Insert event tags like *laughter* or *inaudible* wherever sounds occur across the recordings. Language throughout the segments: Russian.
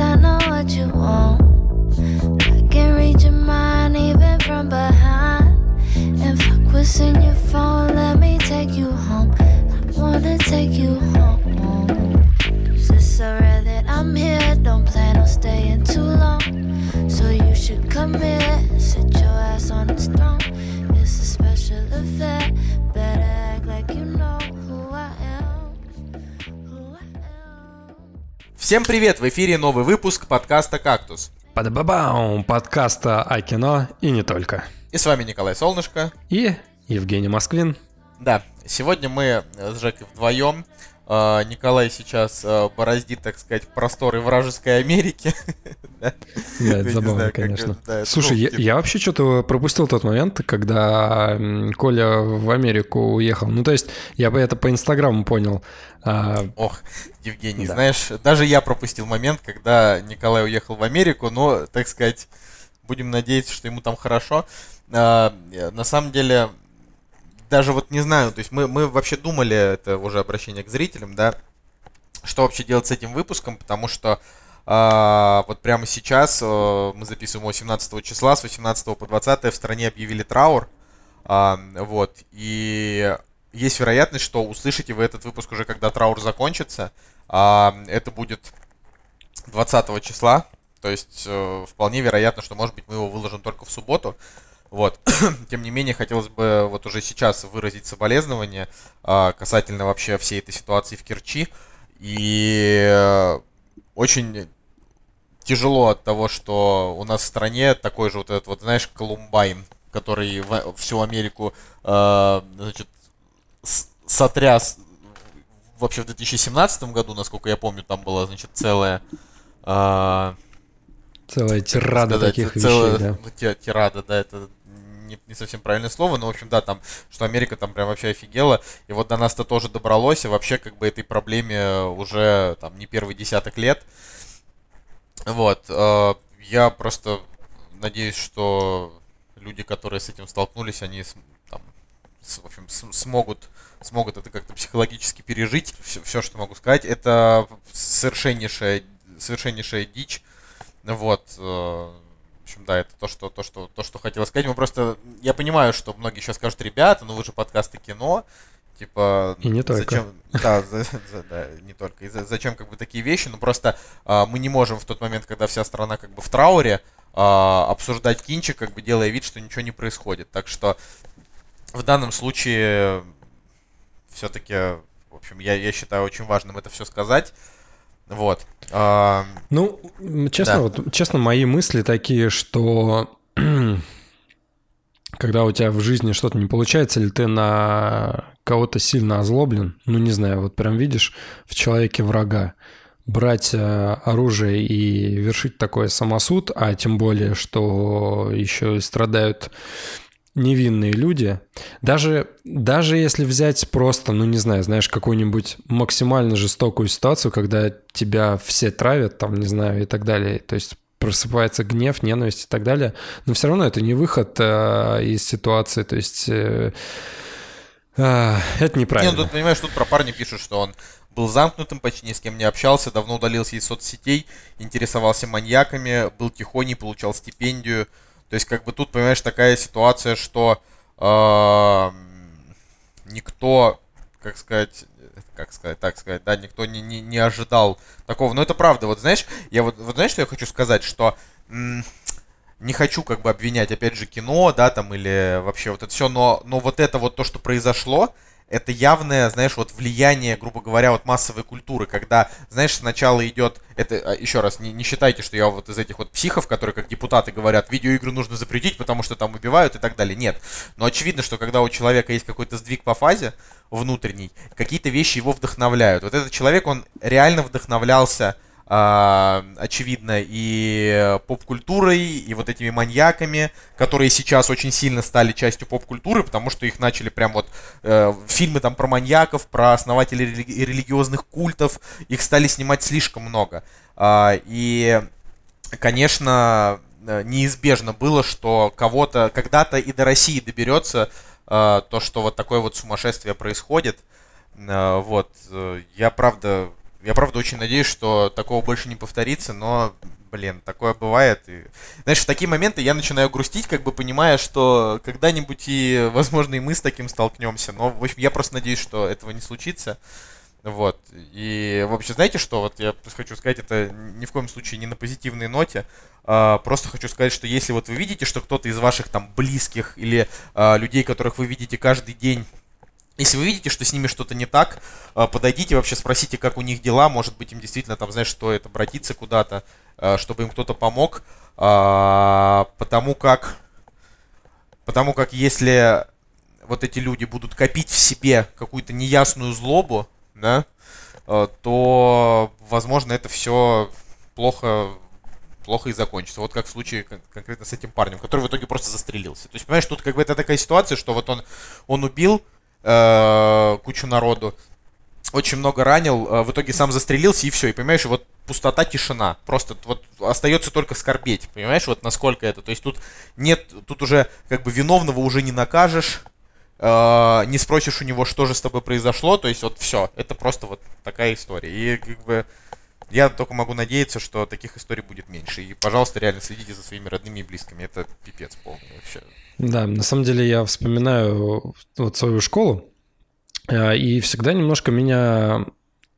I know what you want, I can read your mind even from behind. And fuck what's in your phone, let me take you home. I wanna take you home. It's so rare that I'm here, don't plan on staying too long. So you should come here, sit your ass on this throne. It's a special affair, Всем привет! В эфире новый выпуск подкаста «Кактус». Падабабам! Подкаста о кино и не только. И с вами Николай Солнышко. И Евгений Москвин. Да, сегодня мы с Жекой вдвоем. А, Николай сейчас а, бороздит, так сказать, просторы вражеской Америки. *laughs* Да. Это забавно, конечно. Слушай, я, вообще что-то пропустил тот момент, когда Коля в Америку уехал. Ну, то есть, я бы это по Инстаграму понял. А, Ох, Евгений, знаешь, даже я пропустил момент, когда Николай уехал в Америку, но, так сказать, будем надеяться, что ему там хорошо. На самом деле, даже вот не знаю, то есть мы, мы вообще думали, это уже обращение к зрителям, да, что вообще делать с этим выпуском, потому что а, вот прямо сейчас э, мы записываем 18 числа, с 18 по 20 в стране объявили траур, а, вот, и есть вероятность, что услышите вы этот выпуск уже, когда траур закончится, а, это будет 20 числа, то есть э, вполне вероятно, что, может быть, мы его выложим только в субботу, вот. *coughs* Тем не менее, хотелось бы вот уже сейчас выразить соболезнования а, касательно вообще всей этой ситуации в Керчи. И э, очень тяжело от того, что у нас в стране такой же вот этот вот, знаешь, Колумбайн, который в- всю Америку, э, значит, сотряс вообще в 2017 году, насколько я помню, там была, значит, целая... э, целая тирада сказать, таких целая, вещей, да. ну, ти- Тирада, да, это не, не совсем правильное слово, но, в общем, да, там, что Америка там прям вообще офигела, и вот до нас-то тоже добралось, и вообще, как бы, этой проблеме уже, там, не первый десяток лет. Вот, э, я просто надеюсь, что люди, которые с этим столкнулись, они, там, с- в общем, с- смогут смогут это как-то психологически пережить. Все, что могу сказать, это совершеннейшая, совершеннейшая дичь. Вот. В общем, да, это то, что, то, что, то, что хотел сказать. Мы просто... Я понимаю, что многие сейчас скажут, ребята, ну вы же подкасты кино. Типа... И не только. Зачем... Да, за- за- да, не только. И за- зачем как бы такие вещи? Ну просто а, мы не можем в тот момент, когда вся страна как бы в трауре, а, обсуждать кинчик, как бы делая вид, что ничего не происходит. Так что в данном случае все-таки, в общем, я, я считаю очень важным это все сказать. Вот. А, Ну, честно, Да. вот, честно, мои мысли такие, что *clears throat* когда у тебя в жизни что-то не получается, или ты на кого-то сильно озлоблен, ну, не знаю, вот прям видишь в человеке врага, брать э, оружие и вершить такой самосуд, а тем более, что еще и страдают невинные люди, даже, даже если взять просто, ну не знаю, знаешь, какую-нибудь максимально жестокую ситуацию, когда тебя все травят, там, не знаю, и так далее, то есть просыпается гнев, ненависть и так далее, но все равно это не выход э, из ситуации, то есть э, а, это не, неправильно. ну тут, понимаешь, тут про парня пишут, что он был замкнутым, почти ни с кем не общался, давно удалился из соцсетей, интересовался маньяками, был тихоней, получал стипендию. То есть, как бы тут, понимаешь, такая ситуация, что эм, никто, как сказать, как сказать, так сказать, да, никто не, не, не ожидал такого. Но это правда. Вот знаешь, я вот, вот знаешь, что я хочу сказать, что м, не хочу как бы обвинять, опять же, кино, да, там, или вообще вот это все, но, но вот это вот то, что произошло, это явное, знаешь, вот влияние, грубо говоря, вот массовой культуры, когда, знаешь, сначала идет, это, а, еще раз, не, не считайте, что я вот из этих вот психов, которые как депутаты говорят, видеоигры нужно запретить, потому что там убивают и так далее, нет. Но очевидно, что когда у человека есть какой-то сдвиг по фазе внутренний, какие-то вещи его вдохновляют. Вот этот человек, он реально вдохновлялся а, очевидно, и поп-культурой, и вот этими маньяками, которые сейчас очень сильно стали частью поп-культуры, потому что их начали прям вот э, фильмы там про маньяков, про основателей религи- религиозных культов, их стали снимать слишком много. А, и, конечно, э, неизбежно было, что кого-то когда-то и до России доберется э, то, что вот такое вот сумасшествие происходит. Э, вот, э, я правда я правда очень надеюсь, что такого больше не повторится, но, блин, такое бывает. И, знаешь, в такие моменты я начинаю грустить, как бы понимая, что когда-нибудь и, возможно, и мы с таким столкнемся. Но, в общем, я просто надеюсь, что этого не случится. Вот. И вообще, знаете что? Вот я хочу сказать, это ни в коем случае не на позитивной ноте. А, просто хочу сказать, что если вот вы видите, что кто-то из ваших там близких или а, людей, которых вы видите каждый день, если вы видите, что с ними что-то не так, а, подойдите вообще, спросите, как у них дела. Может быть, им действительно там, знаешь, стоит обратиться куда-то, а, чтобы им кто-то помог. А, потому как, потому как если вот эти люди будут копить в себе какую-то неясную злобу, да, э, то, возможно, это все плохо плохо и закончится. Вот как в случае конкретно с этим парнем, который в итоге просто застрелился. То есть, понимаешь, тут как бы это такая ситуация, что вот он, он убил э, кучу народу, очень много ранил, э, в итоге сам застрелился и все. И понимаешь, вот пустота, тишина. Просто вот остается только скорбеть. Понимаешь, вот насколько это. То есть тут нет, тут уже как бы виновного уже не накажешь. Э, не спросишь у него, что же с тобой произошло, то есть вот все, это просто вот такая история. И как бы я только могу надеяться, что таких историй будет меньше. И, пожалуйста, реально следите за своими родными и близкими. Это пипец полный вообще. Да, на самом деле я вспоминаю вот свою школу, э, и всегда немножко меня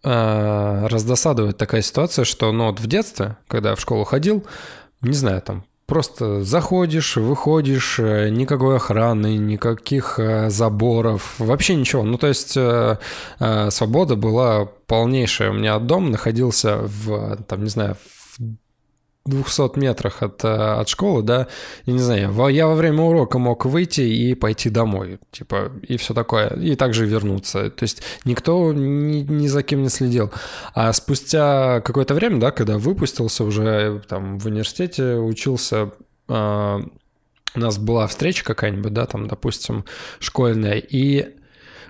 э, раздосадует такая ситуация, что ну, вот в детстве, когда я в школу ходил, не знаю, там Просто заходишь, выходишь, э, никакой охраны, никаких э, заборов, вообще ничего. Ну, то есть э, свобода была полнейшая. У меня дом находился в, там, не знаю, в 200 метрах от, э, от школы, да, и не знаю, я во время урока мог выйти и пойти домой, типа, и все такое, и также вернуться. То есть никто ни, ни за кем не следил. А спустя какое-то время, да, когда выпустился уже там в университете, учился, э, у нас была встреча какая-нибудь, да, там, допустим, школьная, и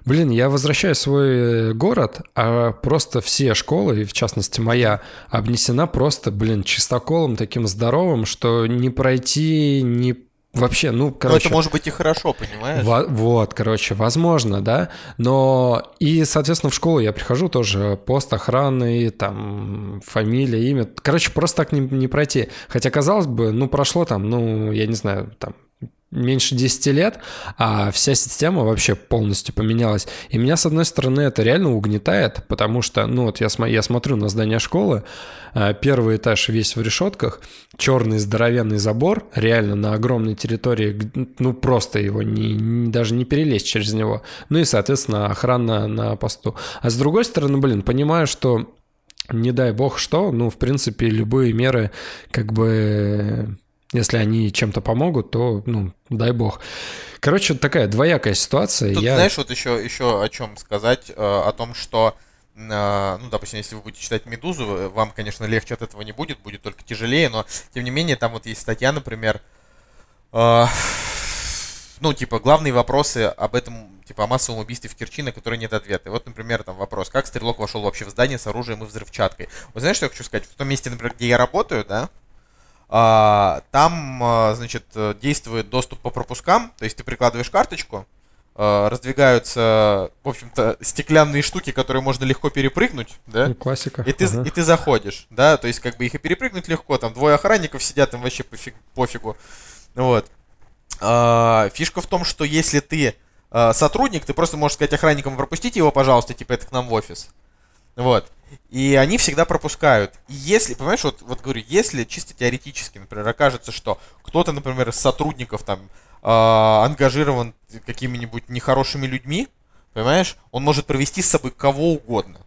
Блин, я возвращаю свой э, город, а просто все школы, и в частности моя, обнесена просто, блин, чистоколом таким здоровым, что не пройти, не Вообще, ну, короче... Но это может быть и хорошо, понимаешь? Во- вот, короче, возможно, да. Но и, соответственно, в школу я прихожу тоже пост охраны, там, фамилия, имя. Короче, просто так не, не пройти. Хотя, казалось бы, ну, прошло там, ну, я не знаю, там, меньше 10 лет, а вся система вообще полностью поменялась. И меня, с одной стороны, это реально угнетает, потому что, ну вот я, см- я смотрю на здание школы, э, первый этаж весь в решетках, черный здоровенный забор, реально на огромной территории, ну просто его не, не, даже не перелезть через него. Ну и, соответственно, охрана на посту. А с другой стороны, блин, понимаю, что не дай бог что, ну, в принципе, любые меры как бы если они чем-то помогут, то, ну, дай бог. Короче, такая двоякая ситуация. Тут, я... знаешь, вот еще, еще о чем сказать, э, о том, что э, ну, допустим, если вы будете читать «Медузу», вам, конечно, легче от этого не будет, будет только тяжелее, но, тем не менее, там вот есть статья, например, э, ну, типа, главные вопросы об этом, типа, о массовом убийстве в Керчи, на которые нет ответа. И вот, например, там вопрос, как стрелок вошел вообще в здание с оружием и взрывчаткой. Вы знаете, что я хочу сказать? В том месте, например, где я работаю, да, там, а, значит, действует доступ по пропускам, то есть ты прикладываешь карточку, а, раздвигаются, в общем-то, стеклянные штуки, которые можно легко перепрыгнуть, да? Ну, классика. И ты, ага. и ты заходишь, да, то есть как бы их и перепрыгнуть легко, там двое охранников сидят, им вообще пофиг, пофигу, вот. Фишка в том, что если ты сотрудник, ты просто можешь сказать охранникам, пропустите его, пожалуйста, типа это к нам в офис. Вот. И они всегда пропускают. И если, понимаешь, вот, вот говорю, если чисто теоретически, например, окажется, что кто-то, например, из сотрудников там э, ангажирован какими-нибудь нехорошими людьми, понимаешь, он может провести с собой кого угодно.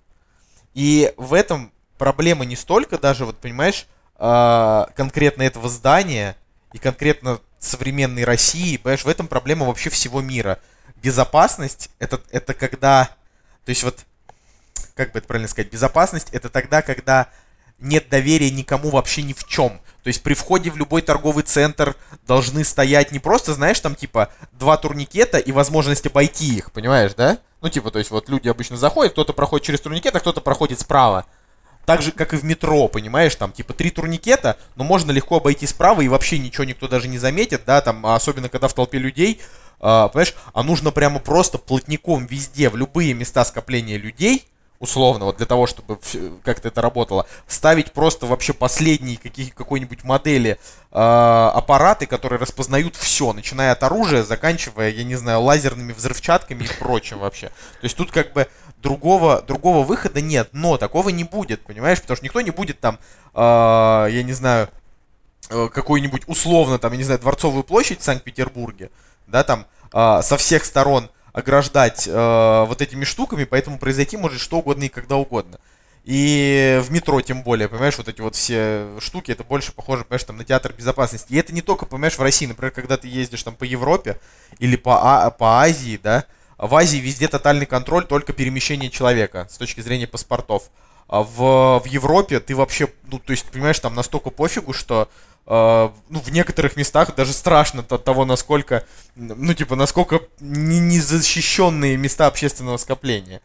И в этом проблема не столько даже, вот понимаешь, э, конкретно этого здания и конкретно современной России, понимаешь, в этом проблема вообще всего мира. Безопасность это, это когда, то есть вот как бы это правильно сказать, безопасность это тогда, когда нет доверия никому вообще ни в чем. То есть при входе в любой торговый центр должны стоять не просто, знаешь, там типа два турникета и возможность обойти их, понимаешь, да? Ну типа, то есть вот люди обычно заходят, кто-то проходит через турникет, а кто-то проходит справа. Так же, как и в метро, понимаешь, там типа три турникета, но можно легко обойти справа и вообще ничего никто даже не заметит, да, там, особенно когда в толпе людей, э, понимаешь, а нужно прямо просто плотником везде, в любые места скопления людей, условно, вот для того, чтобы как-то это работало, ставить просто вообще последние какие, какой-нибудь модели э, аппараты, которые распознают все, начиная от оружия, заканчивая, я не знаю, лазерными взрывчатками и прочим вообще. То есть тут как бы другого, другого выхода нет, но такого не будет, понимаешь? Потому что никто не будет там, э, я не знаю, э, какую-нибудь условно, там, я не знаю, Дворцовую площадь в Санкт-Петербурге, да, там, э, со всех сторон ограждать э, вот этими штуками, поэтому произойти может что угодно и когда угодно. И в метро тем более, понимаешь, вот эти вот все штуки, это больше похоже, понимаешь, там на театр безопасности. И это не только, понимаешь, в России, например, когда ты ездишь там по Европе или по, а, по Азии, да, в Азии везде тотальный контроль, только перемещение человека с точки зрения паспортов. А в, в Европе ты вообще, ну, то есть, понимаешь, там настолько пофигу, что Uh, ну, в некоторых местах даже страшно от того, насколько, ну, типа, насколько незащищенные места общественного скопления.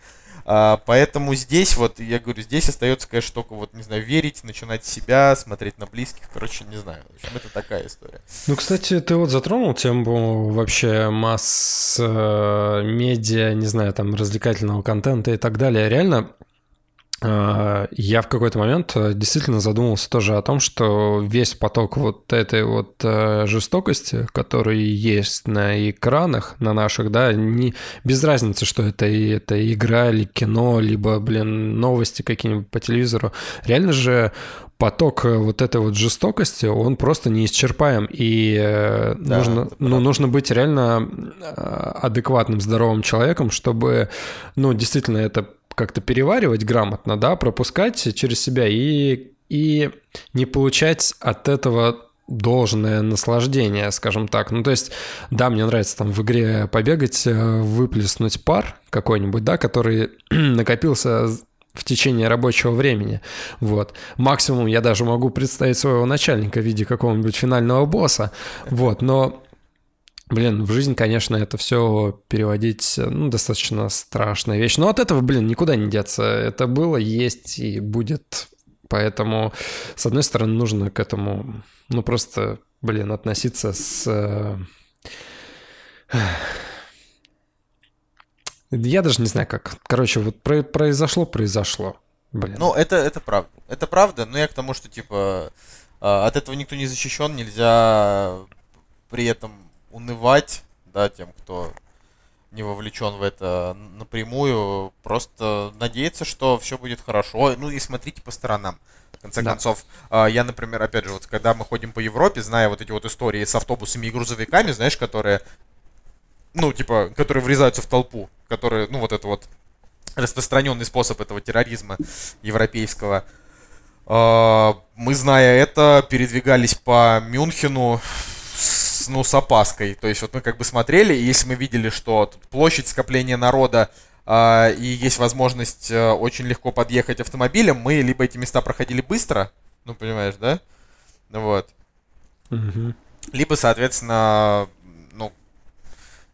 Uh, поэтому здесь, вот, я говорю, здесь остается, конечно, только, вот, не знаю, верить, начинать себя, смотреть на близких, короче, не знаю. В общем, это такая история. Ну, кстати, ты вот затронул тему вообще масс э, не знаю, там, развлекательного контента и так далее. Реально, я в какой-то момент э, действительно задумался тоже о том, что весь поток вот этой вот э, жестокости, который есть на экранах, на наших, да, не, без разницы, что это, это игра или кино, либо, блин, новости какие-нибудь по телевизору, реально же поток э, вот этой вот жестокости, он просто неисчерпаем, и да, нужно, ну, нужно быть реально адекватным, здоровым человеком, чтобы, ну, действительно это как-то переваривать грамотно, да, пропускать через себя и, и не получать от этого должное наслаждение, скажем так. Ну, то есть, да, мне нравится там в игре побегать, э, выплеснуть пар какой-нибудь, да, который *clears throat* накопился в течение рабочего времени. Вот. Максимум я даже могу представить своего начальника в виде какого-нибудь финального босса. Вот. Но Блин, в жизнь, конечно, это все переводить, ну, достаточно страшная вещь. Но от этого, блин, никуда не деться. Это было, есть и будет. Поэтому, с одной стороны, нужно к этому, ну, просто, блин, относиться с... Э, я даже не знаю как. Короче, вот произошло, произошло. Блин. Ну, это, это правда. Это правда, но я к тому, что, типа, а, от этого никто не защищен, нельзя при этом унывать, да, тем, кто не вовлечен в это напрямую, просто надеяться, что все будет хорошо. Ну и смотрите по сторонам. В конце да. концов, а, я, например, опять же, вот когда мы ходим по Европе, зная вот эти вот истории с автобусами и грузовиками, знаешь, которые, ну, типа, которые врезаются в толпу, которые, ну, вот это вот распространенный способ этого терроризма европейского. А, мы, зная это, передвигались по Мюнхену ну, с опаской. То есть вот мы как бы смотрели, и если мы видели, что площадь скопления народа э, и есть возможность э, очень легко подъехать автомобилем, мы либо эти места проходили быстро, ну, понимаешь, да? Вот. Угу. Либо, соответственно, ну,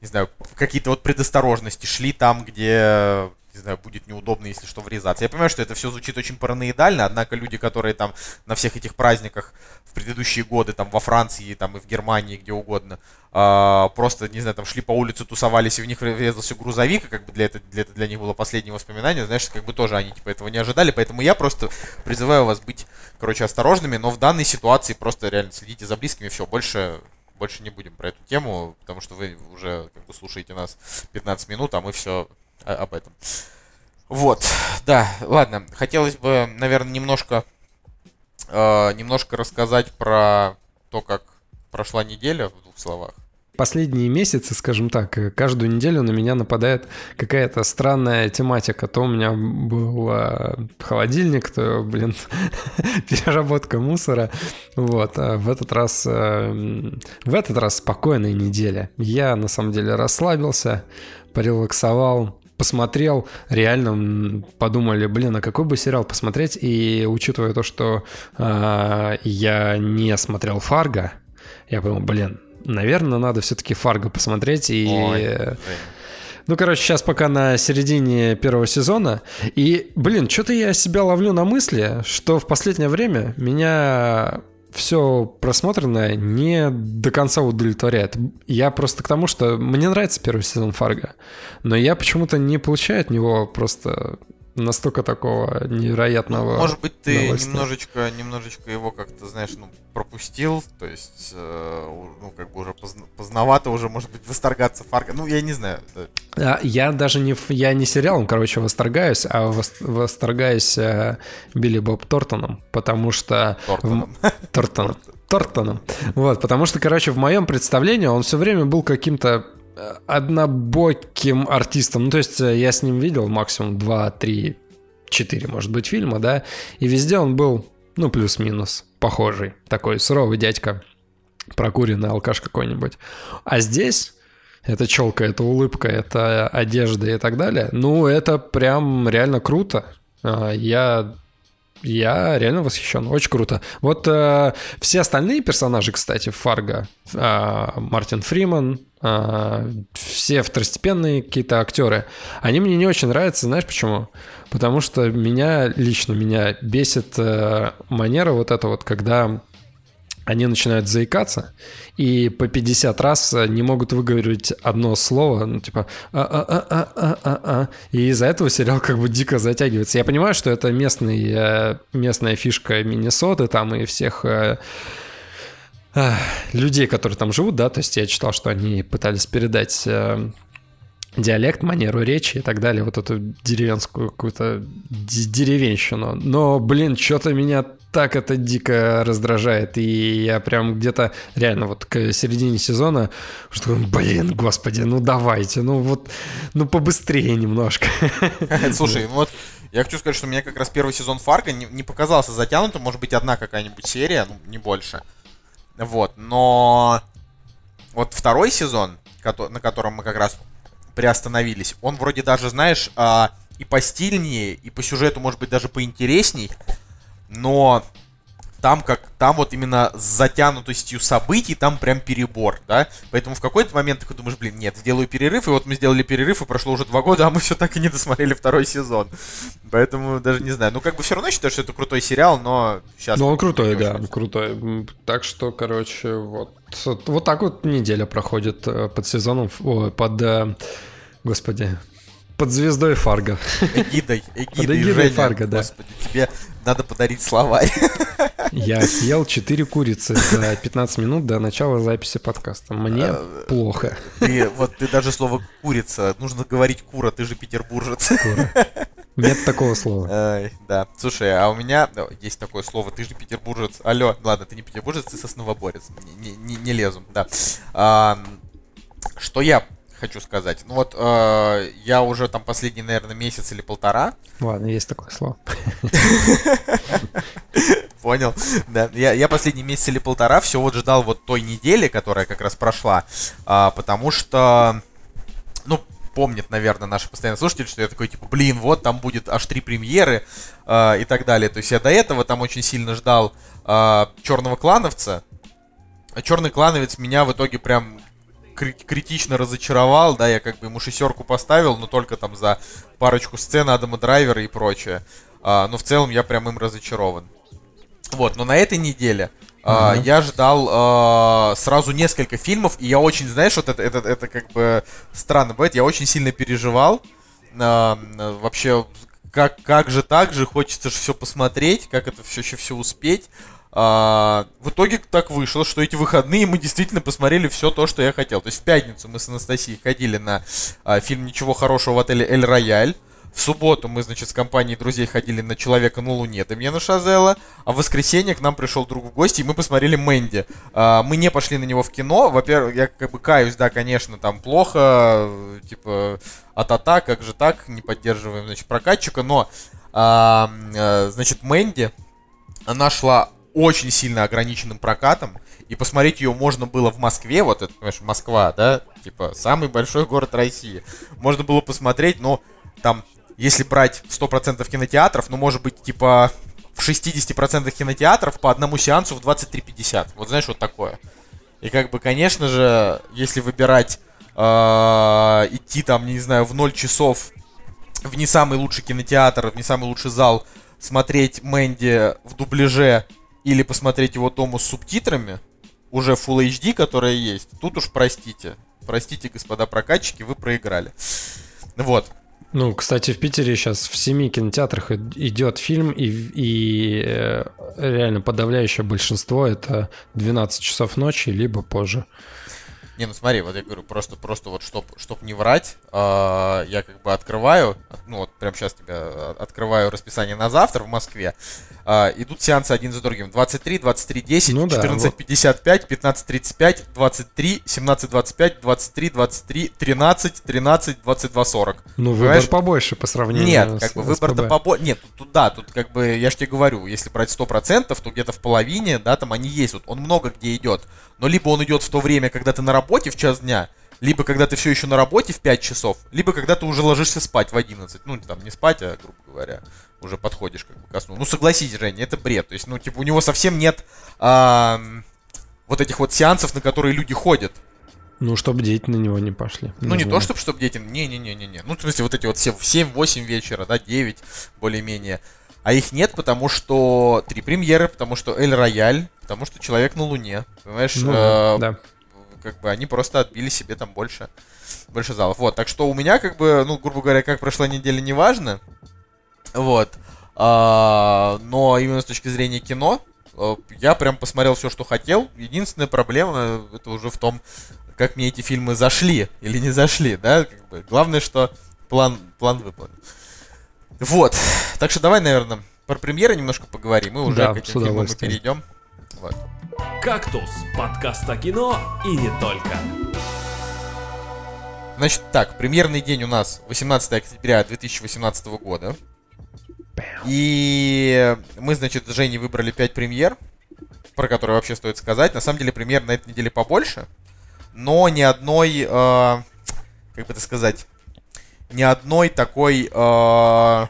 не знаю, какие-то вот предосторожности шли там, где не знаю, будет неудобно, если что, врезаться. Я понимаю, что это все звучит очень параноидально, однако люди, которые там на всех этих праздниках в предыдущие годы, там во Франции, там и в Германии, где угодно, э, просто, не знаю, там шли по улице, тусовались, и в них врезался грузовик, и как бы для, это, для, это, для них было последнее воспоминание, знаешь, как бы тоже они типа этого не ожидали, поэтому я просто призываю вас быть, короче, осторожными, но в данной ситуации просто реально следите за близкими, все, больше больше не будем про эту тему, потому что вы уже как бы слушаете нас 15 минут, а мы все об этом. Вот, да, ладно. Хотелось бы, наверное, немножко, э, немножко рассказать про то, как прошла неделя в двух словах. Последние месяцы, скажем так, каждую неделю на меня нападает какая-то странная тематика. То у меня был э, холодильник, то, блин, *laughs* переработка мусора. Вот, а в этот раз, э, в этот раз спокойная неделя. Я, на самом деле, расслабился, порелаксовал, посмотрел, реально подумали, блин, а какой бы сериал посмотреть? И учитывая то, что э, я не смотрел Фарго, я подумал, блин, наверное, надо все-таки Фарго посмотреть и... Ой, ну, короче, сейчас пока на середине первого сезона. И, блин, что-то я себя ловлю на мысли, что в последнее время меня все просмотренное не до конца удовлетворяет. Я просто к тому, что мне нравится первый сезон Фарго, но я почему-то не получаю от него просто настолько такого невероятного. Ну, может быть, ты немножечко, немножечко его как-то, знаешь, ну, пропустил, то есть, э, ну, как бы уже поздновато уже, может быть, восторгаться Фарго. Ну, я не знаю. Да. Я даже не, я не сериалом, короче, восторгаюсь, а восторгаюсь э, Билли Боб Тортоном, потому что... Тортоном. В... Тортоном. Тортоном. Вот, потому что, короче, в моем представлении он все время был каким-то однобоким артистом. Ну, то есть э, я с ним видел максимум 2, 3, 4, может быть, фильма, да, и везде он был, ну, плюс-минус, похожий. Такой суровый дядька, прокуренный алкаш какой-нибудь. А здесь это челка, это улыбка, это одежда и так далее. Ну, это прям реально круто. А, я я реально восхищен, очень круто. Вот э, все остальные персонажи, кстати, Фарго, э, Мартин Фриман, а, все второстепенные какие-то актеры, они мне не очень нравятся, знаешь почему? Потому что меня, лично меня бесит э, манера вот эта вот, когда они начинают заикаться и по 50 раз не могут выговорить одно слово, ну, типа а-а-а-а-а-а. И из-за этого сериал как бы дико затягивается. Я понимаю, что это местный, э, местная фишка Миннесоты там и всех э, людей, которые там живут, да, то есть я читал, что они пытались передать э, диалект, манеру речи и так далее, вот эту деревенскую какую-то деревенщину. Но, блин, что-то меня так это дико раздражает. И я прям где-то реально вот к середине сезона, что, блин, господи, ну давайте, ну вот, ну побыстрее немножко. *laughs* Слушай, ну вот я хочу сказать, что мне как раз первый сезон Фарго не, не показался затянутым, может быть, одна какая-нибудь серия, ну, не больше. Вот, но вот второй сезон, на котором мы как раз приостановились, он вроде даже, знаешь, а, и постильнее, и по сюжету, может быть, даже поинтересней но там как там вот именно с затянутостью событий там прям перебор, да, поэтому в какой-то момент ты думаешь, блин, нет, сделаю перерыв, и вот мы сделали перерыв, и прошло уже два года, а мы все так и не досмотрели второй сезон, поэтому даже не знаю, ну как бы все равно считаю, что это крутой сериал, но сейчас... Ну он крутой, да, очень... крутой, так что, короче, вот, вот так вот неделя проходит э, под сезоном, под, э, господи, под звездой Фарго. Эгидой, эгидой, под эгидой Женя, Фарго, да. Господи, тебе надо подарить словарь. *laughs* Я съел 4 курицы за 15 минут до начала записи подкаста. Мне а, плохо. Ты, вот ты даже слово курица, нужно говорить кура, ты же петербуржец. Кура. Нет такого слова. Ай, да. Слушай, а у меня есть такое слово, ты же петербуржец. Алло, ладно, ты не петербуржец, ты сосновоборец. Не, не, не лезу, да. А, что я хочу сказать. Ну вот э, я уже там последний, наверное, месяц или полтора. Ладно, есть такое слово. *laughs* Понял. Да. Я, я последний месяц или полтора все вот ждал вот той недели, которая как раз прошла, а, потому что, ну, помнит, наверное, наши постоянные слушатели, что я такой, типа, блин, вот там будет аж три премьеры э, и так далее. То есть я до этого там очень сильно ждал э, Черного клановца. А Черный клановец меня в итоге прям критично разочаровал, да, я как бы ему шестерку поставил, но только там за парочку сцен Адама Драйвера и прочее. А, но в целом я прям им разочарован. Вот, но на этой неделе uh-huh. я ждал а, сразу несколько фильмов, и я очень, знаешь, вот это, это, это как бы странно бывает, я очень сильно переживал. А, вообще, как, как же так же, хочется же все посмотреть, как это все еще все успеть. В итоге так вышло, что эти выходные мы действительно посмотрели все то, что я хотел. То есть в пятницу мы с Анастасией ходили на фильм «Ничего хорошего» в отеле «Эль Рояль». В субботу мы, значит, с компанией друзей ходили на «Человека на Луне» Демьена Шазела, а в воскресенье к нам пришел друг в гости, и мы посмотрели «Мэнди». А, мы не пошли на него в кино. Во-первых, я как бы каюсь, да, конечно, там плохо, типа, а-та-та, как же так, не поддерживаем, значит, прокатчика, но, а, а, значит, «Мэнди», она шла очень сильно ограниченным прокатом, и посмотреть ее можно было в Москве, вот это, понимаешь, Москва, да, типа, самый большой город России. Можно было посмотреть, но там, если брать 100% кинотеатров, ну, может быть, типа, в 60% кинотеатров по одному сеансу в 23.50. Вот знаешь, вот такое. И как бы, конечно же, если выбирать э, идти там, не знаю, в 0 часов в не самый лучший кинотеатр, в не самый лучший зал, смотреть Мэнди в дубляже или посмотреть его тому с субтитрами, уже Full HD, которая есть, тут уж простите. Простите, господа прокатчики, вы проиграли. Вот. Ну, кстати, в Питере сейчас в семи кинотеатрах идет фильм, и, и э, реально подавляющее большинство это 12 часов ночи, либо позже. Не, ну смотри, вот я говорю, просто, просто вот, чтоб, чтоб не врать, э, я как бы открываю, ну вот прямо сейчас тебе а, открываю расписание на завтра в Москве, э, идут сеансы один за другим. 23, 23, 10, ну, 14, да, 55, 15, 35, 23, 17, 25, 23, 23, 13, 13, 22, 40. Ну, Понимаешь? выбор побольше по сравнению Нет, как бы выбор-то побольше. Нет, тут, да, тут как бы, я же тебе говорю, если брать 100%, то где-то в половине, да, там они есть. Вот он много где идет. Но либо он идет в то время, когда ты на работе в час дня, либо когда ты все еще на работе в 5 часов, либо когда ты уже ложишься спать в 11. Ну, там не спать, а, грубо говоря, уже подходишь как бы ко сну. Ну, согласись, Женя, это бред. То есть, ну, типа, у него совсем нет а, вот этих вот сеансов, на которые люди ходят. Ну, чтобы дети на него не пошли. Ну, не, не то, чтобы, чтобы дети... Не-не-не-не-не. Ну, в смысле, вот эти вот все в 7-8 вечера, да, 9 более-менее. А их нет, потому что три премьеры, потому что Эль Рояль, потому что Человек на Луне. Понимаешь? Ну, э, да как бы они просто отбили себе там больше, больше залов. Вот, так что у меня как бы, ну, грубо говоря, как прошла неделя, неважно. Вот. А, но именно с точки зрения кино, э, я прям посмотрел все, что хотел. Единственная проблема, это уже в том, как мне эти фильмы зашли или не зашли, да, как бы. Главное, что план, план выполнен. Вот. Так что давай, наверное, про премьеры немножко поговорим. Мы уже да, к этим фильмам перейдем. Вот. «Кактус» — подкаст о кино и не только. Значит так, премьерный день у нас 18 октября 2018 года. И мы, значит, с Женей выбрали 5 премьер, про которые вообще стоит сказать. На самом деле премьер на этой неделе побольше, но ни одной, э, как бы это сказать, ни одной такой э,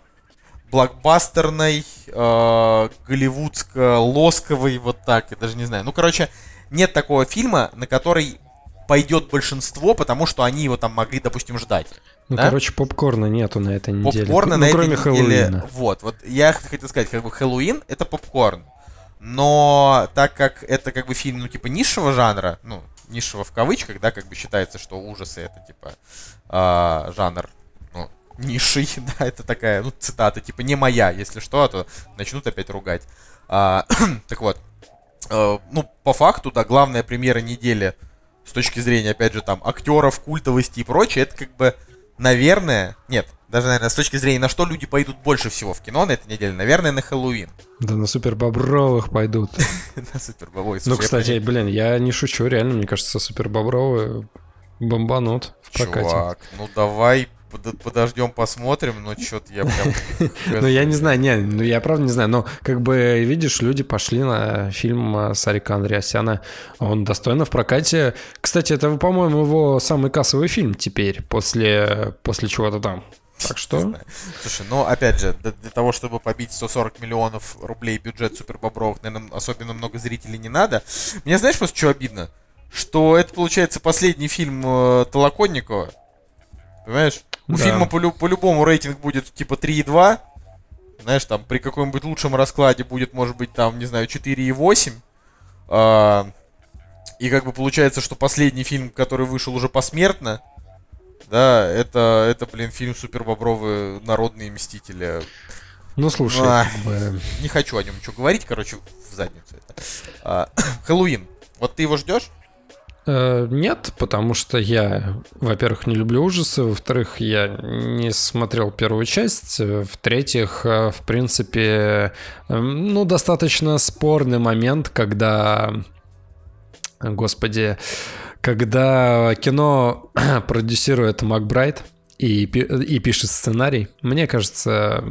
блокбастерной, э, голливудско-лосковой, вот так, я даже не знаю. Ну, короче, нет такого фильма, на который пойдет большинство, потому что они его там могли, допустим, ждать. Ну, да? короче, попкорна нету на этой неделе. Попкорна ну, на кроме этой неделе. Хэллоуина. Вот, вот я хотел сказать, как бы Хэллоуин это попкорн. Но так как это как бы фильм, ну, типа, низшего жанра, ну, низшего в кавычках, да, как бы считается, что ужасы это, типа, э, жанр нишей, *laughs* да, это такая, ну, цитата, типа, не моя, если что, а то начнут опять ругать. А, *clears throat* так вот, э, ну, по факту, да, главная премьера недели с точки зрения, опять же, там, актеров, культовости и прочее, это как бы, наверное, нет, даже, наверное, с точки зрения, на что люди пойдут больше всего в кино на этой неделе, наверное, на Хэллоуин. Да на Супер Бобровых пойдут. *laughs* На Супер Бобровых. Ну, кстати, блин, я не шучу, реально, мне кажется, Супер Бобровы бомбанут в прокате. Чувак, ну давай подождем, посмотрим, но что-то я прям... *laughs* Ну, я не знаю, не, ну, я правда не знаю, но, как бы, видишь, люди пошли на фильм э, Сарика Андреасяна, он достойно в прокате. Кстати, это, по-моему, его самый кассовый фильм теперь, после, после чего-то там. Так *laughs* что... Слушай, ну, опять же, для, для того, чтобы побить 140 миллионов рублей бюджет Супер Бобровых, наверное, особенно много зрителей не надо. Мне знаешь, просто что обидно? Что это, получается, последний фильм э, Толоконникова, Понимаешь? У да. фильма по- по-любому рейтинг будет типа 3,2. Знаешь, там при каком-нибудь лучшем раскладе будет, может быть, там, не знаю, 4,8. А, и как бы получается, что последний фильм, который вышел уже посмертно, да, это, это блин, фильм Супер Бобровы Народные Мстители. Ну, слушай, а, бы... не хочу о нем ничего говорить, короче, в задницу это. А, *coughs* Хэллоуин. Вот ты его ждешь? Э, нет, потому что я, во-первых, не люблю ужасы, во-вторых, я не смотрел первую часть, в-третьих, э, в принципе, ну, достаточно спорный момент, когда, господи, когда кино *clears throat* продюсирует Макбрайт, и, и пишет сценарий. Мне кажется...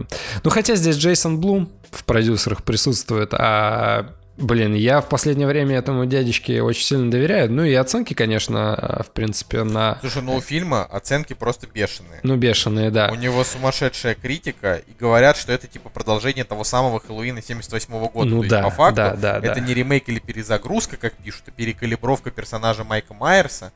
Ну, хотя здесь Джейсон Блум в продюсерах присутствует, а Блин, я в последнее время этому дядечке очень сильно доверяю. Ну и оценки, конечно, в принципе, на... Слушай, ну у фильма оценки просто бешеные. Ну, бешеные, да. У него сумасшедшая критика, и говорят, что это типа продолжение того самого Хэллоуина 78 -го года. Ну То да, есть, по факту, да, да, это да. не ремейк или перезагрузка, как пишут, а перекалибровка персонажа Майка Майерса.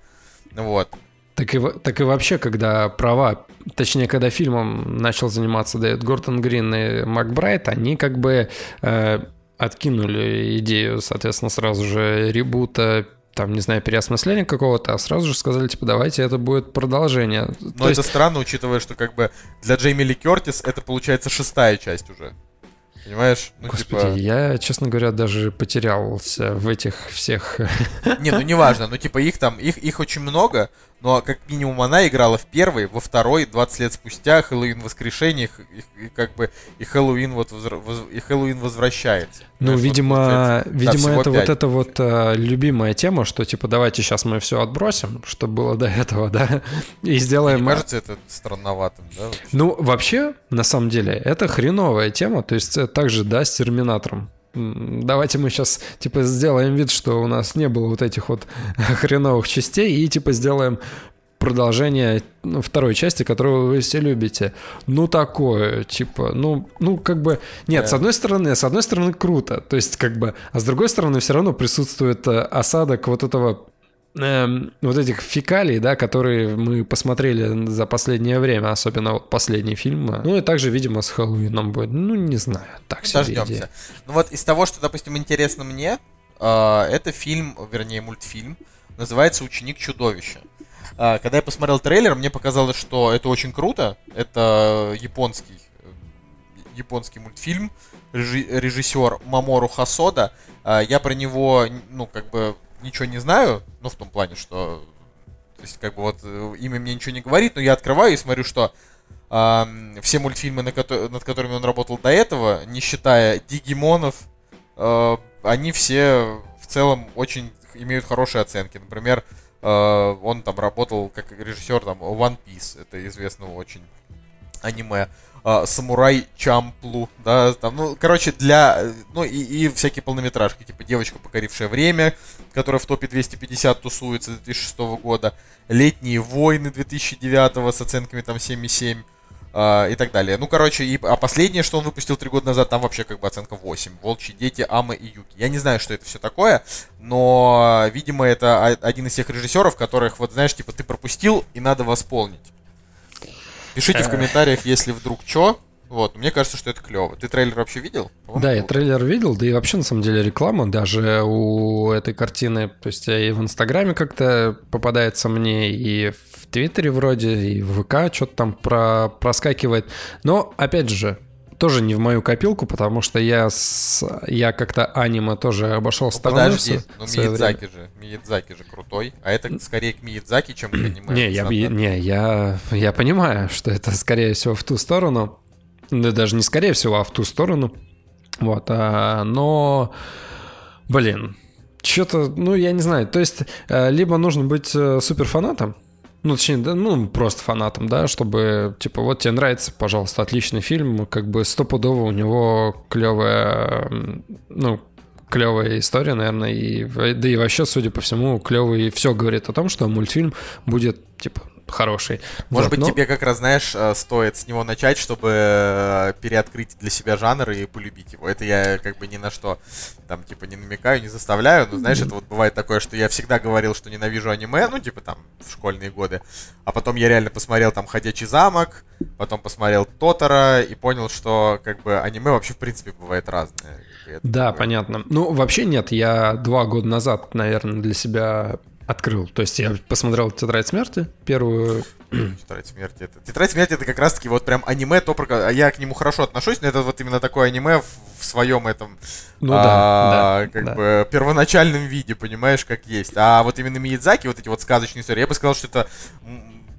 Вот. Так и, так и вообще, когда права, точнее, когда фильмом начал заниматься Дэвид Гортон Грин и Макбрайт, они как бы... Э, откинули идею, соответственно, сразу же ребута там, не знаю, переосмысления какого-то, а сразу же сказали, типа, давайте это будет продолжение. Но То это есть, странно, учитывая, что как бы для Джейми Ли Кертис это получается шестая часть уже. Понимаешь? Ну, господи, я, честно говоря, даже потерялся в этих всех... типа... Не, ну неважно, ну типа их там, их, их очень много, но как минимум она играла в первой, во второй, 20 лет спустя, Хэллоуин воскрешение, и, и как бы и Хэллоуин вот возра... воз... и Хэллоуин возвращается. Ну, видимо, видимо, это пять. вот эта вот а, любимая тема, что типа давайте сейчас мы все отбросим, что было до этого, да, и сделаем. кажется это странноватым, да? вообще? Ну, вообще, на самом деле, это хреновая тема, то есть э, также, да, с Терминатором. Давайте мы сейчас, типа, сделаем вид, что у нас не было вот этих вот *laughs* хреновых частей, и, типа, сделаем продолжение ну, второй части, которую вы все любите. Ну, такое, типа, ну, ну, как бы... Нет, с одной стороны, с одной стороны, круто. То есть, как бы... А с другой стороны, все равно присутствует э, осадок вот этого эм, вот этих фекалий, да, которые мы посмотрели за последнее время, особенно вот последний фильм. Ну и также, видимо, с Хэллоуином будет. Ну, не знаю, так себе идея. Ну вот из того, что, допустим, интересно мне, э, это фильм, вернее, мультфильм, называется «Ученик чудовища». Э, Когда я посмотрел трейлер, мне показалось, что это очень круто. Это японский, э, японский мультфильм, режи- режиссер Мамору Хасода. Э, Я про него, ну, как бы, ничего не знаю, ну, в том плане, что, то есть, как бы, вот, э, имя мне ничего не говорит, но я открываю и смотрю, что ам, все мультфильмы, на кото- над которыми он работал до этого, не считая Дигимонов, э, они все в целом очень имеют хорошие оценки. Например, э, он там работал как режиссер там One Piece, это известного очень аниме. А, Самурай Чамплу, да, там, ну, короче, для, э, ну, и, и всякие полнометражки, типа «Девочка, покорившая время», которая в топе 250 тусуется 2006 года, «Летние войны» 2009 с оценками там 7,7 а, и так далее. Ну, короче, и, а последнее, что он выпустил три года назад, там вообще как бы оценка 8. «Волчьи дети», «Ама» и «Юки». Я не знаю, что это все такое, но, видимо, это один из тех режиссеров, которых, вот, знаешь, типа, ты пропустил, и надо восполнить. Пишите в комментариях, если вдруг что. Вот, мне кажется, что это клево. Ты трейлер вообще видел? Да, я трейлер видел, да и вообще, на самом деле, реклама даже у этой картины, то есть и в Инстаграме как-то попадается мне, и в Твиттере вроде, и в ВК что-то там про, проскакивает. Но, опять же, тоже не в мою копилку, потому что я, с, я как-то аниме тоже обошел Ну, стороной. подожди, ну время. Миядзаки же, Миядзаки же крутой, а это скорее к Миядзаки, чем к аниме. Не, я, не я, я понимаю, что это, скорее всего, в ту сторону. Да даже не скорее всего, а в ту сторону. Вот, а, но, блин, что-то, ну, я не знаю. То есть, э, либо нужно быть э, суперфанатом, ну, точнее, да, ну, просто фанатом, да, чтобы, типа, вот тебе нравится, пожалуйста, отличный фильм, как бы стопудово у него клевая, ну, клевая история, наверное, и, да и вообще, судя по всему, клевый, все говорит о том, что мультфильм будет, типа, хороший. Может Вот, быть, но- тебе как раз, знаешь, э, стоит с него начать, чтобы э, переоткрыть для себя жанр и полюбить его. Это я как бы ни на что там, типа, не намекаю, не заставляю. Но, знаешь, это вот бывает такое, что я всегда говорил, что ненавижу аниме, ну, типа, там, в школьные годы. А потом я реально посмотрел там «Ходячий замок», потом посмотрел «Тотора» и понял, что, как бы, аниме вообще, в принципе, бывает разное. Это Да, такое- понятно. Ну, вообще нет, я два года назад, наверное, для себя открыл. То есть я посмотрел «Тетрадь смерти», первую. Тетрадь смерти. Это... Тетрадь смерти это как раз таки вот прям аниме, то, про... а я к нему хорошо отношусь, но это вот именно такое аниме в, в своем этом, Ну а, да, да, как да. бы первоначальном виде, понимаешь, как есть. А вот именно Миядзаки, вот эти вот сказочные истории, я бы сказал, что это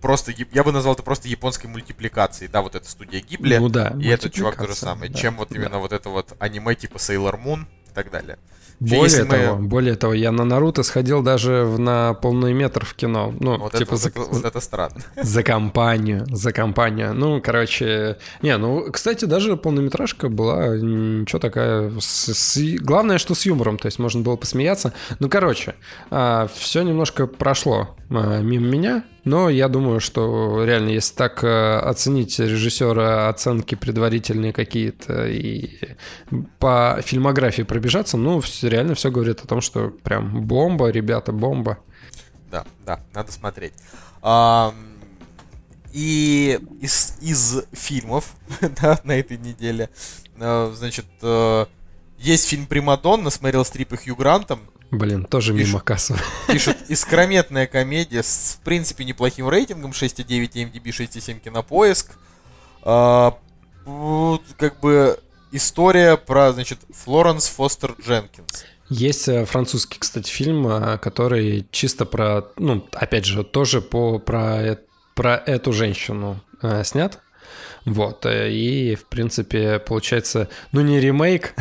просто, я бы назвал это просто японской мультипликацией, да, вот эта студия Гибли, Ну да, и этот чувак то же мультипликация, самое, да, чем вот да. именно вот это вот аниме типа Sailor Moon и так далее. Более если мы- того, более того, я на Наруто сходил даже в, на полный метр в кино. Ну, Вот, типа это, за, вот, это, странно. *laughs* за компанию, за компанию. Ну, короче, не, ну, кстати, даже полнометражка была ничего такая. с- с- главное, что с юмором, то есть можно было посмеяться. Ну, короче, все немножко прошло а, мимо меня, но я думаю, что реально, если так а, оценить режиссера, оценки предварительные какие-то и по фильмографии пробежаться, ну, реально все говорит о том, что прям бомба, ребята, бомба. Да, да, надо смотреть. Ам, и из, из фильмов, *laughs* да, на этой неделе, э, значит, э, Есть фильм «Примадонна» с Мэрил Стрип и Хью Грантом. Блин, тоже Пишут. мимо кассы. Пишут искрометная комедия с, в принципе, неплохим рейтингом. 6,9 MDB, 6,7 кинопоиск. А, вот, как бы история про, значит, Флоренс Фостер Дженкинс. Есть э, французский, кстати, фильм, э, который чисто про, ну, опять же, тоже по, про, про эту женщину э, снят. Вот, э, и, в принципе, получается, ну, не ремейк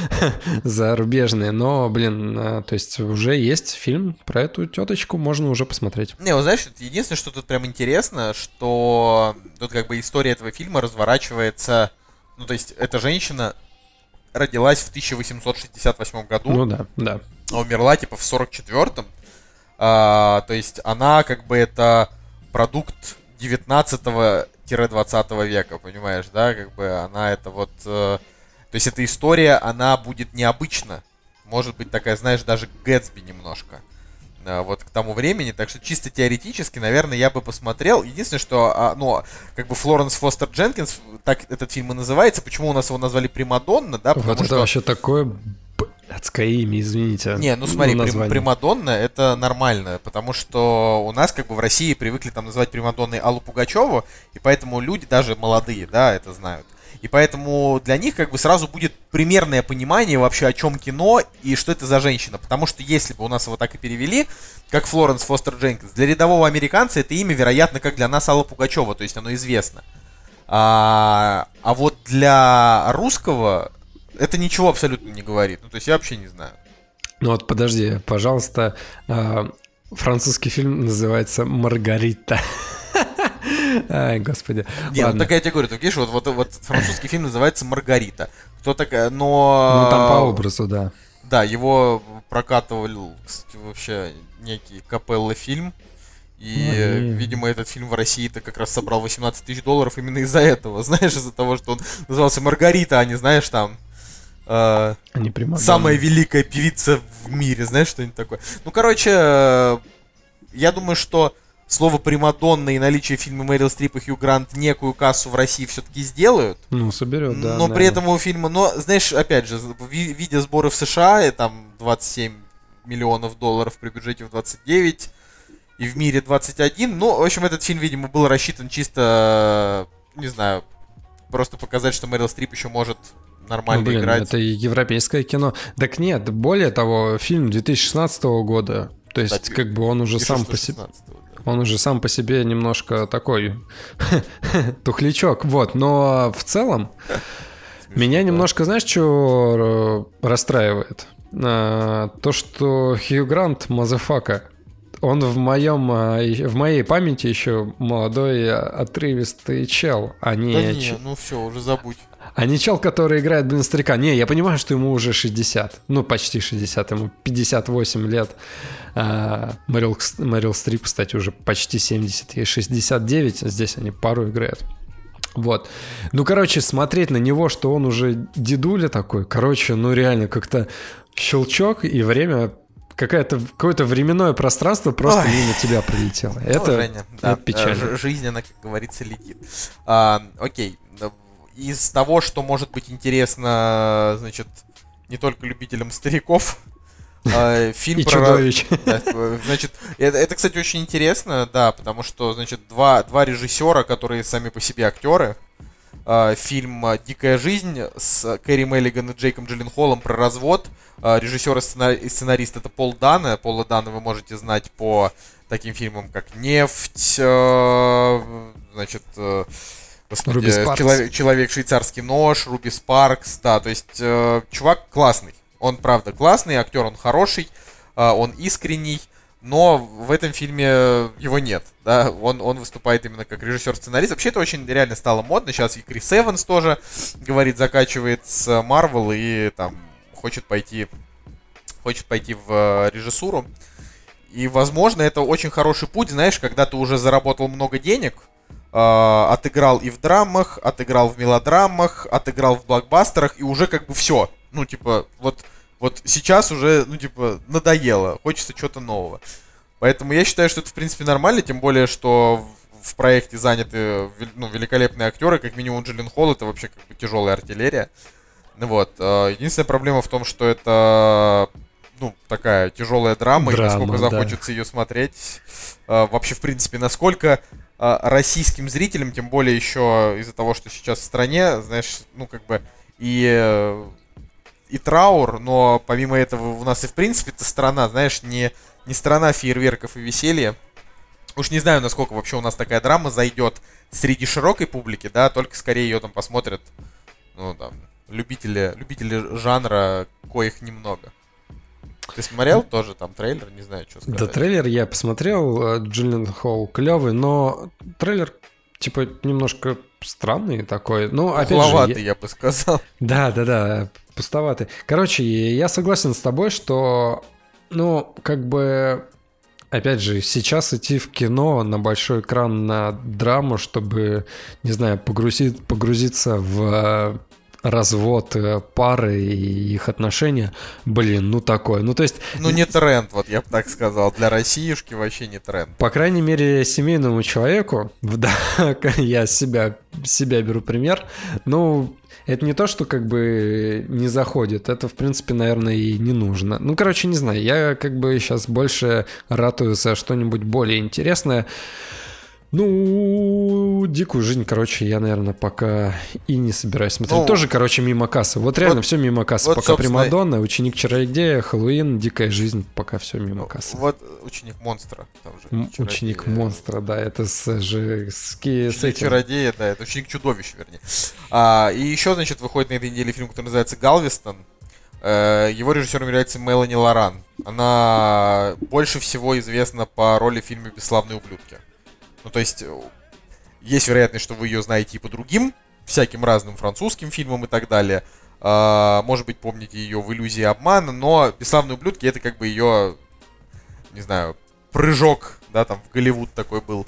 *laughs* зарубежный, но, блин, э, то есть уже есть фильм про эту теточку, можно уже посмотреть. Не, вот знаешь, единственное, что тут прям интересно, что тут как бы история этого фильма разворачивается... Ну, то есть, эта женщина родилась в 1868 году. Ну да, да. а умерла типа в 44-м. А, то есть она как бы это продукт 19-20 века, понимаешь, да? Как бы она это вот... э, то есть эта история, она будет необычна. Может быть такая, знаешь, даже Гэтсби немножко. а, Вот к тому времени, так что чисто теоретически, наверное, я бы посмотрел. Единственное, что, а, ну, как бы Флоренс Фостер Дженкинс, так этот фильм и называется. Почему у нас его назвали Примадонна, да? Потому Вот это что вообще такое блядское имя, извините. не, ну смотри, прим- название. Примадонна это нормально, потому что у нас как бы в России привыкли там называть Примадонной Аллу Пугачеву, и поэтому люди, даже молодые, да, это знают. И поэтому для них как бы сразу будет примерное понимание вообще о чем кино и что это за женщина. Потому что если бы у нас его так и перевели, как Флоренс Фостер Дженкинс, для рядового американца это имя, вероятно, как для нас Алла Пугачева, то есть оно известно. А, а вот для русского это ничего абсолютно не говорит. Ну, то есть я вообще не знаю. Ну вот подожди, пожалуйста, а, французский фильм называется «Маргарита». *laughs* Ай, господи. Не, ну Ладно. так я тебе говорю, ты видишь, вот, вот, вот французский фильм называется «Маргарита». Кто такая, но... Ну там по образу, да. Да, его прокатывал, кстати, вообще некий Капелла фильм. И, Ну, э, и- видимо, этот фильм в России-то как раз собрал 18 тысяч долларов именно из-за этого. *laughs* Знаешь, из-за того, что он назывался Маргарита, а не, знаешь, там... э, самая великая певица в мире, знаешь, что-нибудь такое. Ну, короче, э, я думаю, что слово Примадонна и наличие фильма Мэрил Стрип и Хью Грант некую кассу в России все-таки сделают. Ну, соберет, да. но при наверное. этом у фильма, но, знаешь, опять же, ви- видя сборы в США, и там 27 миллионов долларов при бюджете в 29, и в мире 21, ну, в общем, этот фильм, видимо, был рассчитан чисто, э, не знаю, просто показать, что Мэрил Стрип еще может нормально Ну, блин, играть. это европейское кино. Так нет, более того, фильм 2016 года. То есть, Кстати, как бы он уже сам по себе... 16-го, да. Он уже сам по себе немножко такой *laughs* тухлячок. Вот, но в целом меня немножко, знаешь, что расстраивает? А, То, что Хью Грант, motherfucker, он в моем, а, в моей памяти еще молодой а, отрывистый чел, а не, Да не, ну все, уже забудь. А не чел, который играет, блин, старика. Не, я понимаю, что ему уже 60. Ну, почти 60, ему 58 лет. А, Мэрил, Мэрил Стрип, кстати, уже почти 70, ей 69. Здесь они пару играют. Вот. Ну, короче, смотреть на него, что он уже дедуля такой, короче, ну реально как-то щелчок и время какая-то какое-то временное пространство просто Ой. мимо тебя пролетело. Ну, Это, Женя, да, это печально. жизнь, она, как говорится, летит. А, окей. Из того, что может быть интересно, значит, не только любителям стариков, *laughs* а, фильм и про... чудовищ. *laughs* Да, э, значит, это, это, кстати, очень интересно, да, потому что, значит, два, два режиссера, которые сами по себе актеры, а, фильм «Дикая жизнь» с Кэрри Меллиган и Джейком Джилленхолом про развод. А, Режиссер и сценарист это Пол Дана. Пола Дана вы можете знать по таким фильмам, как «Нефть», э, значит, э, господи, Руби Спаркс. человек, человек швейцарский нож, Руби Спаркс, да, то есть э, чувак классный. Он правда классный, актер он хороший, а, он искренний, но в этом фильме его нет, да, он, он выступает именно как режиссер-сценарист. Вообще это очень реально стало модно, сейчас и Крис Эванс тоже, говорит, закачивает с Marvel и там хочет пойти, хочет пойти в э, режиссуру. И, возможно, это очень хороший путь, знаешь, когда ты уже заработал много денег, э, отыграл и в драмах, отыграл в мелодрамах, отыграл в блокбастерах, и уже как бы все. Ну, типа, вот, вот сейчас уже, ну, типа, надоело, хочется чего-то нового. Поэтому я считаю, что это, в принципе, нормально, тем более, что в, проекте заняты ну, великолепные актеры, как минимум Джиллен Холл, это вообще как бы тяжелая артиллерия. Ну Вот. э, Единственная проблема в том, что это ну, такая тяжелая драма, и Драма, насколько да. захочется ее смотреть. э, Вообще, в принципе, насколько российским зрителям, тем более еще из-за того, что сейчас в стране, знаешь, ну, как бы и, и траур, но помимо этого у нас и, в принципе, это страна, знаешь, не, не страна фейерверков и веселья. Уж не знаю, насколько вообще у нас такая драма зайдет среди широкой публики, да, только скорее ее там посмотрят, ну, там, любители, любители жанра, коих немного. Ты смотрел тоже там трейлер? Не знаю, что сказать. Да, трейлер я посмотрел, э, Джиллен Холл клевый, но трейлер типа немножко странный такой. Ну, опять же, Пухловатый, я- я бы сказал. *laughs* Да, да, да, пустоватый. Короче, я согласен с тобой, что, ну, как бы, опять же, сейчас идти в кино на большой экран на драму, чтобы, не знаю, погрузить, погрузиться в э, развод э, пары и их отношения, блин, ну такое. Ну, то есть, Ну, не тренд, вот я бы так сказал. Для Россиюшки вообще не тренд. по крайней мере, семейному человеку, *laughs* да, я себя, себя беру пример, ну, это не то, что как бы не заходит, это, в принципе, наверное, и не нужно. Ну, короче, не знаю, я как бы сейчас больше ратую за что-нибудь более интересное. Ну, дикую жизнь, короче, я, наверное, пока и не собираюсь смотреть. Ну, Тоже, короче, мимо кассы. Вот реально вот- все мимо кассы. вот, пока собственно, Примадонна, Ученик Чародея, Хэллоуин, Дикая жизнь, пока все мимо Ну, кассы. вот ученик монстра. Там же чародея. Ученик монстра, да, это с, же, с, с этим. чародея, да, это ученик чудовища, вернее. А, и еще, значит, выходит на этой неделе фильм, который называется Галвестон. Э, Его режиссером является Мелани Лоран. Она больше всего известна по роли в фильме «Бесславные ублюдки». Ну, то есть, э, есть вероятность, что вы ее знаете и по другим, всяким разным французским фильмам и так далее. А, Может быть, помните ее в «Иллюзии обмана», но «Бесславные ублюдки» — это как бы ее, не знаю, прыжок, да, там в Голливуд такой был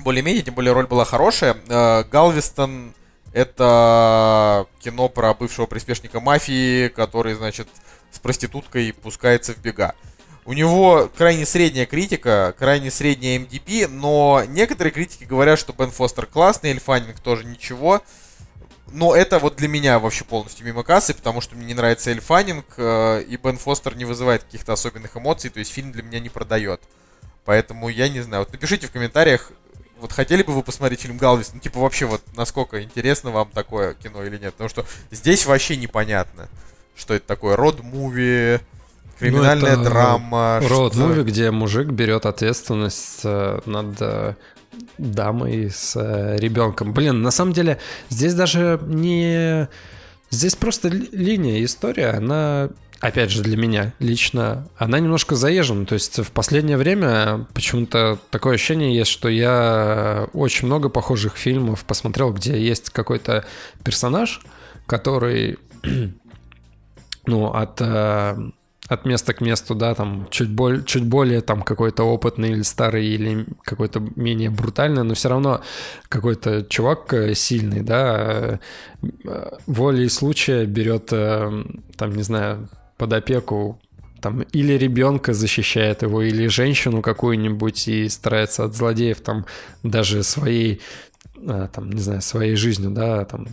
более-менее, тем более роль была хорошая. Э, Галвестон это кино про бывшего приспешника мафии, который, значит, с проституткой пускается в бега. У него крайне средняя критика, крайне средняя MDB, но некоторые критики говорят, что Бен Фостер классный, Эль Фаннинг тоже ничего. Но это вот для меня вообще полностью мимо кассы, потому что мне не нравится Эль Фаннинг, э, и Бен Фостер не вызывает каких-то особенных эмоций, то есть фильм для меня не продает. Поэтому я не знаю. Вот напишите в комментариях, вот хотели бы вы посмотреть фильм Галвис? Ну, типа, вообще, вот насколько интересно вам такое кино или нет? Потому что здесь вообще непонятно, что это такое. Род-муви, криминальная Ну, драма. Роуд что-то- муви, где мужик берет ответственность э, над э, дамой с э, ребенком. Блин, на самом деле, здесь даже не... Здесь просто ли- линия, история, она, опять же, для меня лично, она немножко заезжена. То есть в последнее время почему-то такое ощущение есть, что я очень много похожих фильмов посмотрел, где есть какой-то персонаж, который, *clears throat* ну, от от места к месту, да, там чуть, боль, чуть более там какой-то опытный или старый, или какой-то менее брутальный, но все равно какой-то чувак э, сильный, да, э, волей случая берет, э, там, не знаю, под опеку там или ребенка защищает его, или женщину какую-нибудь и старается от злодеев там даже своей, э, там, не знаю, своей жизнью, да, там.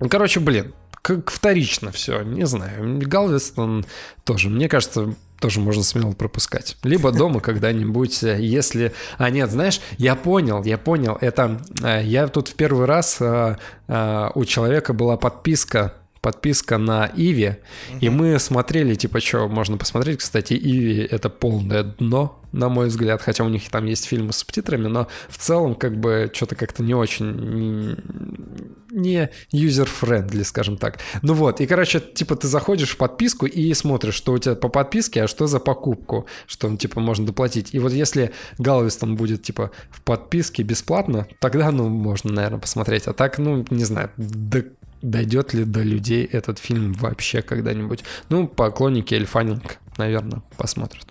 Ну, короче, блин, как вторично все, не знаю. Галвестон тоже, мне кажется, тоже можно смело пропускать. Либо дома *laughs* когда-нибудь, э, если... А нет, знаешь, я понял, я понял. Это э, я тут в первый раз э, у человека была подписка подписка на Иви, и мы смотрели, типа, что можно посмотреть. Кстати, Иви — это полное дно, на мой взгляд, хотя у них там есть фильмы с субтитрами, но в целом, как бы, что-то как-то не очень... не- user-friendly, скажем так. Ну вот, и, короче, типа, ты заходишь в подписку и смотришь, что у тебя по подписке, а что за покупку, что, типа, можно доплатить. И вот если Галвестон будет, типа, в подписке бесплатно, тогда, ну, можно, наверное, посмотреть. А так, ну, не знаю, до- дойдет ли до людей этот фильм вообще когда-нибудь. Ну, поклонники Эльфанинг, наверное, посмотрят.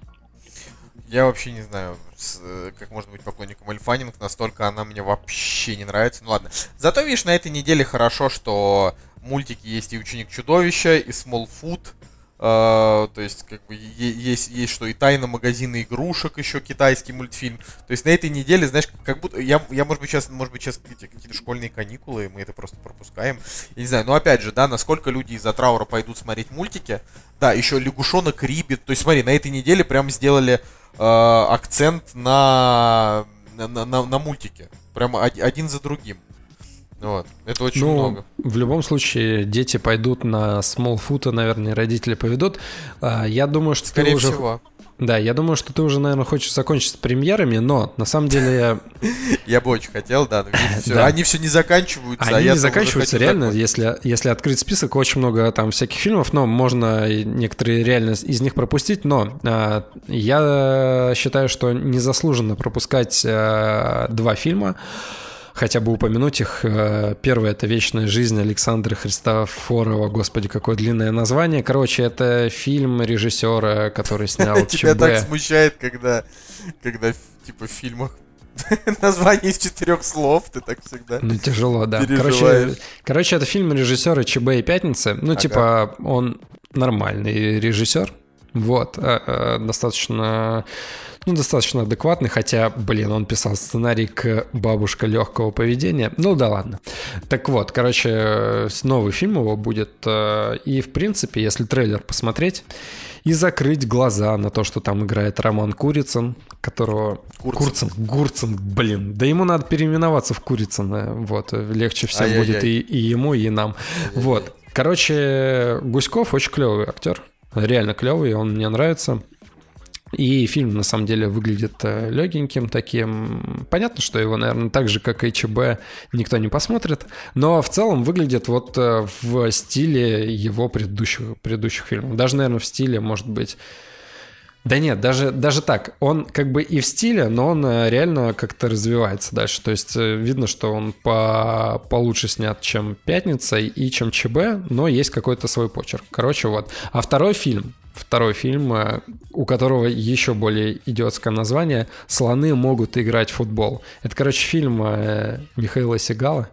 Я вообще не знаю, э, как можно быть поклонником Эльфанинг, настолько она мне вообще не нравится. Ну ладно. Зато, видишь, на этой неделе хорошо, что мультики есть и Ученик Чудовища, и Smallfoot. А, то есть, как бы, есть, есть что, и тайна магазина игрушек, еще китайский мультфильм. То есть, на этой неделе, знаешь, как будто, я, я может быть, сейчас, может быть, сейчас какие-то, школьные каникулы, мы это просто пропускаем. Я не знаю, но опять же, да, насколько люди из-за траура пойдут смотреть мультики. Да, еще лягушонок Рибит. То есть, смотри, на этой неделе прям сделали э, акцент на, на, на, на мультики. Прямо один за другим. Вот. Это очень ну, много. В любом случае, дети пойдут на Smallfoot, наверное, родители поведут. А, я думаю, что Скорее ты уже... всего. Да, я думаю, что ты уже, наверное, хочешь закончить с премьерами, но на самом деле... Я *laughs* бы очень хотел, да, но *laughs* они все не заканчиваются. А они не заканчиваются, реально, если, открыть список, очень много там всяких фильмов, но можно некоторые реально из них пропустить, но а, я считаю, что незаслуженно пропускать два фильма хотя бы упомянуть их. Э, первое — это «Вечная жизнь» Александра Христофорова. Господи, какое длинное название. Короче, это фильм режиссера, который снял ЧБ. *laughs* Тебя так смущает, когда, когда типа в фильмах *laughs* название из четырех слов, ты так всегда. Ну, тяжело, да. Короче, короче, это фильм режиссера ЧБ и Пятницы. Ну, ага. типа, он нормальный режиссер. Вот, э, э, достаточно ну, достаточно адекватный, хотя, блин, он писал сценарий к «Бабушка легкого поведения». Ну да ладно. Так вот, короче, новый фильм его будет. Э, и, в принципе, если трейлер посмотреть и закрыть глаза на то, что там играет Роман Курицын, которого... Курцин. Курцин, Гурцин, блин. Да ему надо переименоваться в Курицына. Вот, легче всем будет и, и ему, и нам. Ай-яй-яй. Вот. Короче, Гуськов очень клевый актер. Реально клевый, он мне нравится. И фильм, на самом деле, выглядит э, легеньким таким. Понятно, что его, наверное, так же, как и ЧБ, никто не посмотрит. Но в целом выглядит вот э, в стиле его предыдущих, предыдущих фильмов. Даже, наверное, в стиле, может быть... Да нет, даже, даже так. Он как бы и в стиле, но он э, реально как-то развивается дальше. То есть видно, что он по, получше снят, чем «Пятница» и чем ЧБ, но есть какой-то свой почерк. Короче, вот. А второй фильм, второй фильм, э, у которого еще более идиотское название «Слоны могут играть в футбол». Это, короче, фильм э, Михаила Сигала,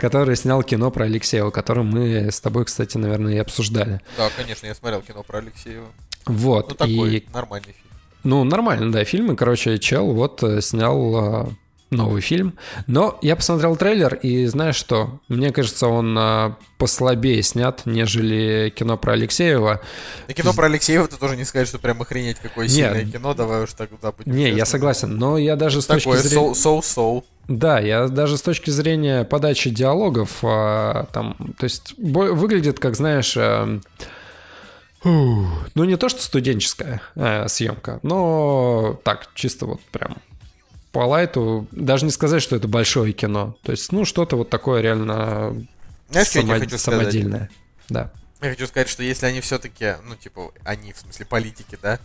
который снял кино про Алексеева, который мы с тобой, кстати, наверное, и обсуждали. Да, конечно, я смотрел кино про Алексеева. Вот. Ну, такой и... нормальный фильм. Ну, нормально, да, фильм. И, короче, чел вот э, снял новый фильм. Но я посмотрел трейлер, и знаешь что? Мне кажется, он а, послабее снят, нежели кино про Алексеева. И кино про Алексеева ты тоже не сказать, что прям охренеть какое сильное Нет. кино, давай уж так да, будем Не, честны. я согласен, но я даже с Такое точки зрения... соу-соу. Да, я даже с точки зрения подачи диалогов, а, там, то есть выглядит, как знаешь... А, ну, не то, что студенческая э, съемка, но так, чисто вот прям по лайту, даже не сказать, что это большое кино. То есть, ну, что-то вот такое реально Знаешь, само... я хочу самодельное. Сказать? Да. Я хочу сказать, что если они все-таки, ну, типа, они, в смысле, политики, да,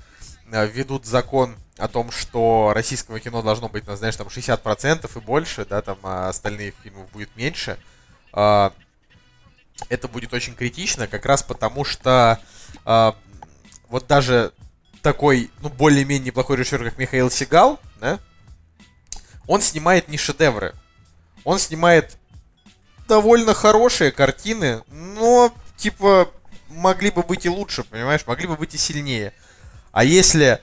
э, ведут закон о том, что российского кино должно быть, ну, знаешь, там 60% и больше, да, там, а остальных фильмов будет меньше, а, это будет очень критично, как раз потому что а, вот даже такой, ну, более-менее неплохой режиссер, как Михаил Сигал, да, он снимает не шедевры. Он снимает довольно хорошие картины, но, типа, могли бы быть и лучше, понимаешь? Могли бы быть и сильнее. А если,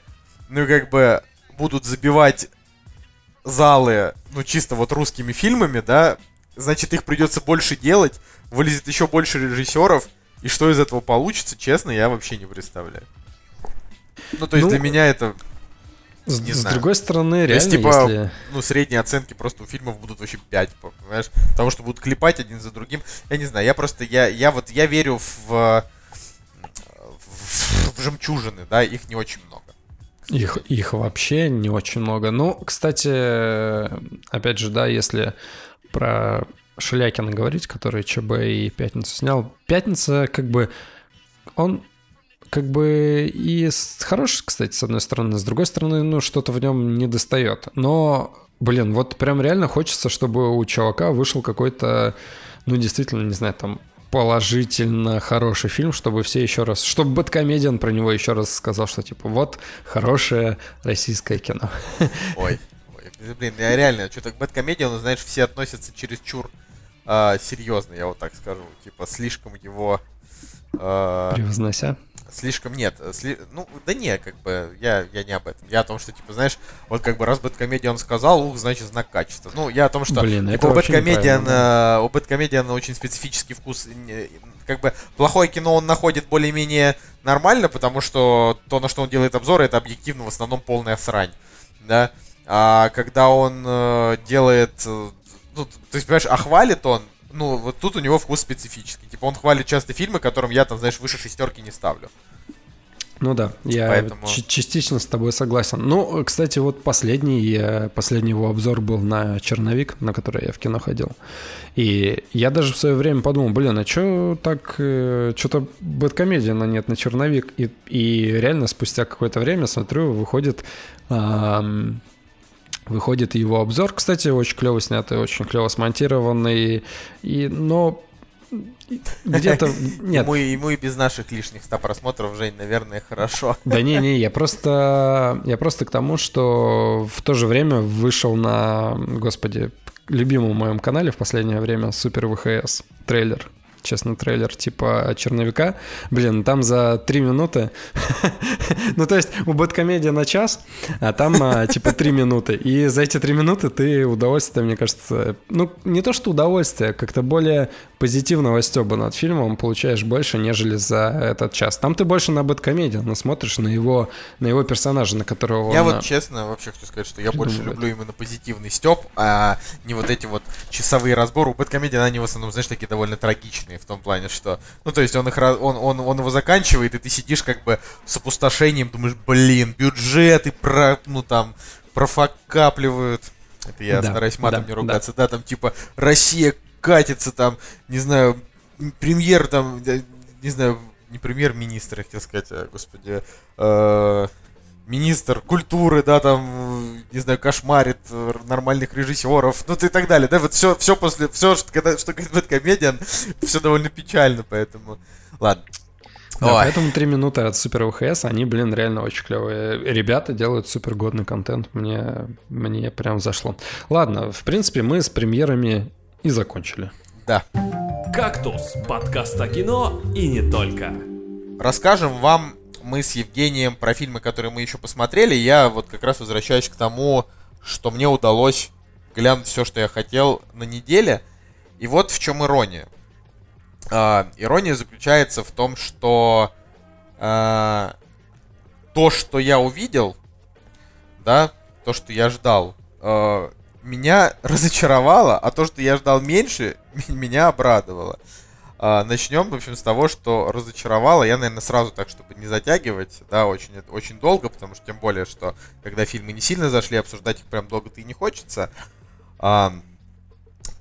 ну, как бы, будут забивать залы, ну, чисто вот русскими фильмами, да, значит, их придется больше делать, вылезет еще больше режиссеров, и что из этого получится, честно, я вообще не представляю. Ну, то есть ну, для меня это с, не с знаю. другой стороны, реально, То есть, типа, если... ну, средние оценки просто у фильмов будут вообще 5, понимаешь? Потому что будут клепать один за другим. Я не знаю, я просто, я, я вот, я верю в жемчужины, да, их не очень много. Их, их вообще не очень много. Ну, кстати, опять же, да, если про Шелякина говорить, который ЧБ и Пятницу снял. Пятница, как бы, он как бы и хороший, кстати, с одной стороны, с другой стороны, ну, что-то в нем не достает. Но, блин, вот прям реально хочется, чтобы у чувака вышел какой-то, ну, действительно, не знаю, там, положительно хороший фильм, чтобы все еще раз, чтобы Бэткомедиан про него еще раз сказал, что типа вот хорошее российское кино. *laughs* Ой, ой блин, я реально, что-то к Бэткомедиану, знаешь, все относятся чересчур э, серьезно, я вот так скажу, типа слишком его э, Превознося. Слишком нет. сли- ну, да не, как бы, я, я не об этом. Я о том, что, типа, знаешь, вот как бы раз Бэткомедиан сказал, ух, значит, знак качества. Ну, я о том, что Блин, типа, это у вообще Бэткомедиана, у Бэткомедиана очень специфический вкус. не- Как бы плохое кино он находит более-менее нормально, потому что то, на что он делает обзоры, это объективно в основном полная срань. Да? А когда он э, делает, э, ну, то есть, понимаешь, а хвалит он, ну, вот тут у него вкус специфический. Типа он хвалит часто фильмы, которым я там, знаешь, выше шестерки не ставлю. Ну да, я Поэтому- частично с тобой согласен. Ну, кстати, вот последний, э, последний его обзор был на «Черновик», на который я в кино ходил. И я даже в свое время подумал, блин, а что так, что-то бэткомедиана нет на «Черновик». И, и реально спустя какое-то время смотрю, выходит... ам, Выходит его обзор, кстати, очень клево снятый, очень клево смонтированный, и, но где-то *laughs* нет, Ему, ему и без наших лишних 100 просмотров, Жень, наверное, хорошо. *laughs* да не, не, я просто, я просто к тому, что в то же время вышел на, господи, любимом моем канале в последнее время Супер ВХС трейлер. Честно, трейлер типа черновика. Блин, там за три минуты... *laughs* ну, то есть у Бэткомедия на час, а там а, типа три минуты. И за эти три минуты ты удовольствие, мне кажется... Ну, не то, что удовольствие, а как-то более позитивного стеба над фильмом получаешь больше, нежели за этот час. Там ты больше на Бэткомедия, но смотришь на его, на его персонажа, на которого. Я а, вот честно вообще хочу сказать, что я больше люблю именно позитивный степ, а не вот эти вот часовые разборы. У Бэткомедиан они в основном, знаешь, такие довольно трагичные в том плане, что, ну, то есть он их, он, он, он его заканчивает, и ты сидишь как бы с опустошением, думаешь, блин, бюджеты про, ну, там, профокапливают. Это я Да, стараюсь матом да, не ругаться. Да. там, типа, Россия катится, там, не знаю, премьер, там, не знаю, не премьер-министр, я хотел сказать, а, господи, э, министр культуры, да, там, не знаю, кошмарит нормальных режиссеров, ну и так далее, да, вот все, все после, все, что, когда, что говорит комедиан, все довольно печально, поэтому, ладно. Да, Ой. поэтому три минуты от Супер ВХС, они, блин, реально очень клевые. Ребята делают супер годный контент, мне, мне прям зашло. Ладно, в принципе, мы с премьерами и закончили. Да. «Кактус» — подкаст о кино и не только. Расскажем вам мы с Евгением про фильмы, которые мы еще посмотрели. Я вот как раз возвращаюсь к тому, что мне удалось глянуть все, что я хотел на неделе. И вот в чем ирония. А, ирония заключается в том, что а, то, что я увидел, да, то, что я ждал, а, меня *laughs* разочаровало, а то, что я ждал меньше, *laughs* меня обрадовало. А, начнем, в общем, с того, что разочаровало. Я, наверное, сразу так, чтобы не затягивать, да, очень, очень долго, потому что тем более, что когда фильмы не сильно зашли, обсуждать их прям долго-то и не хочется. А,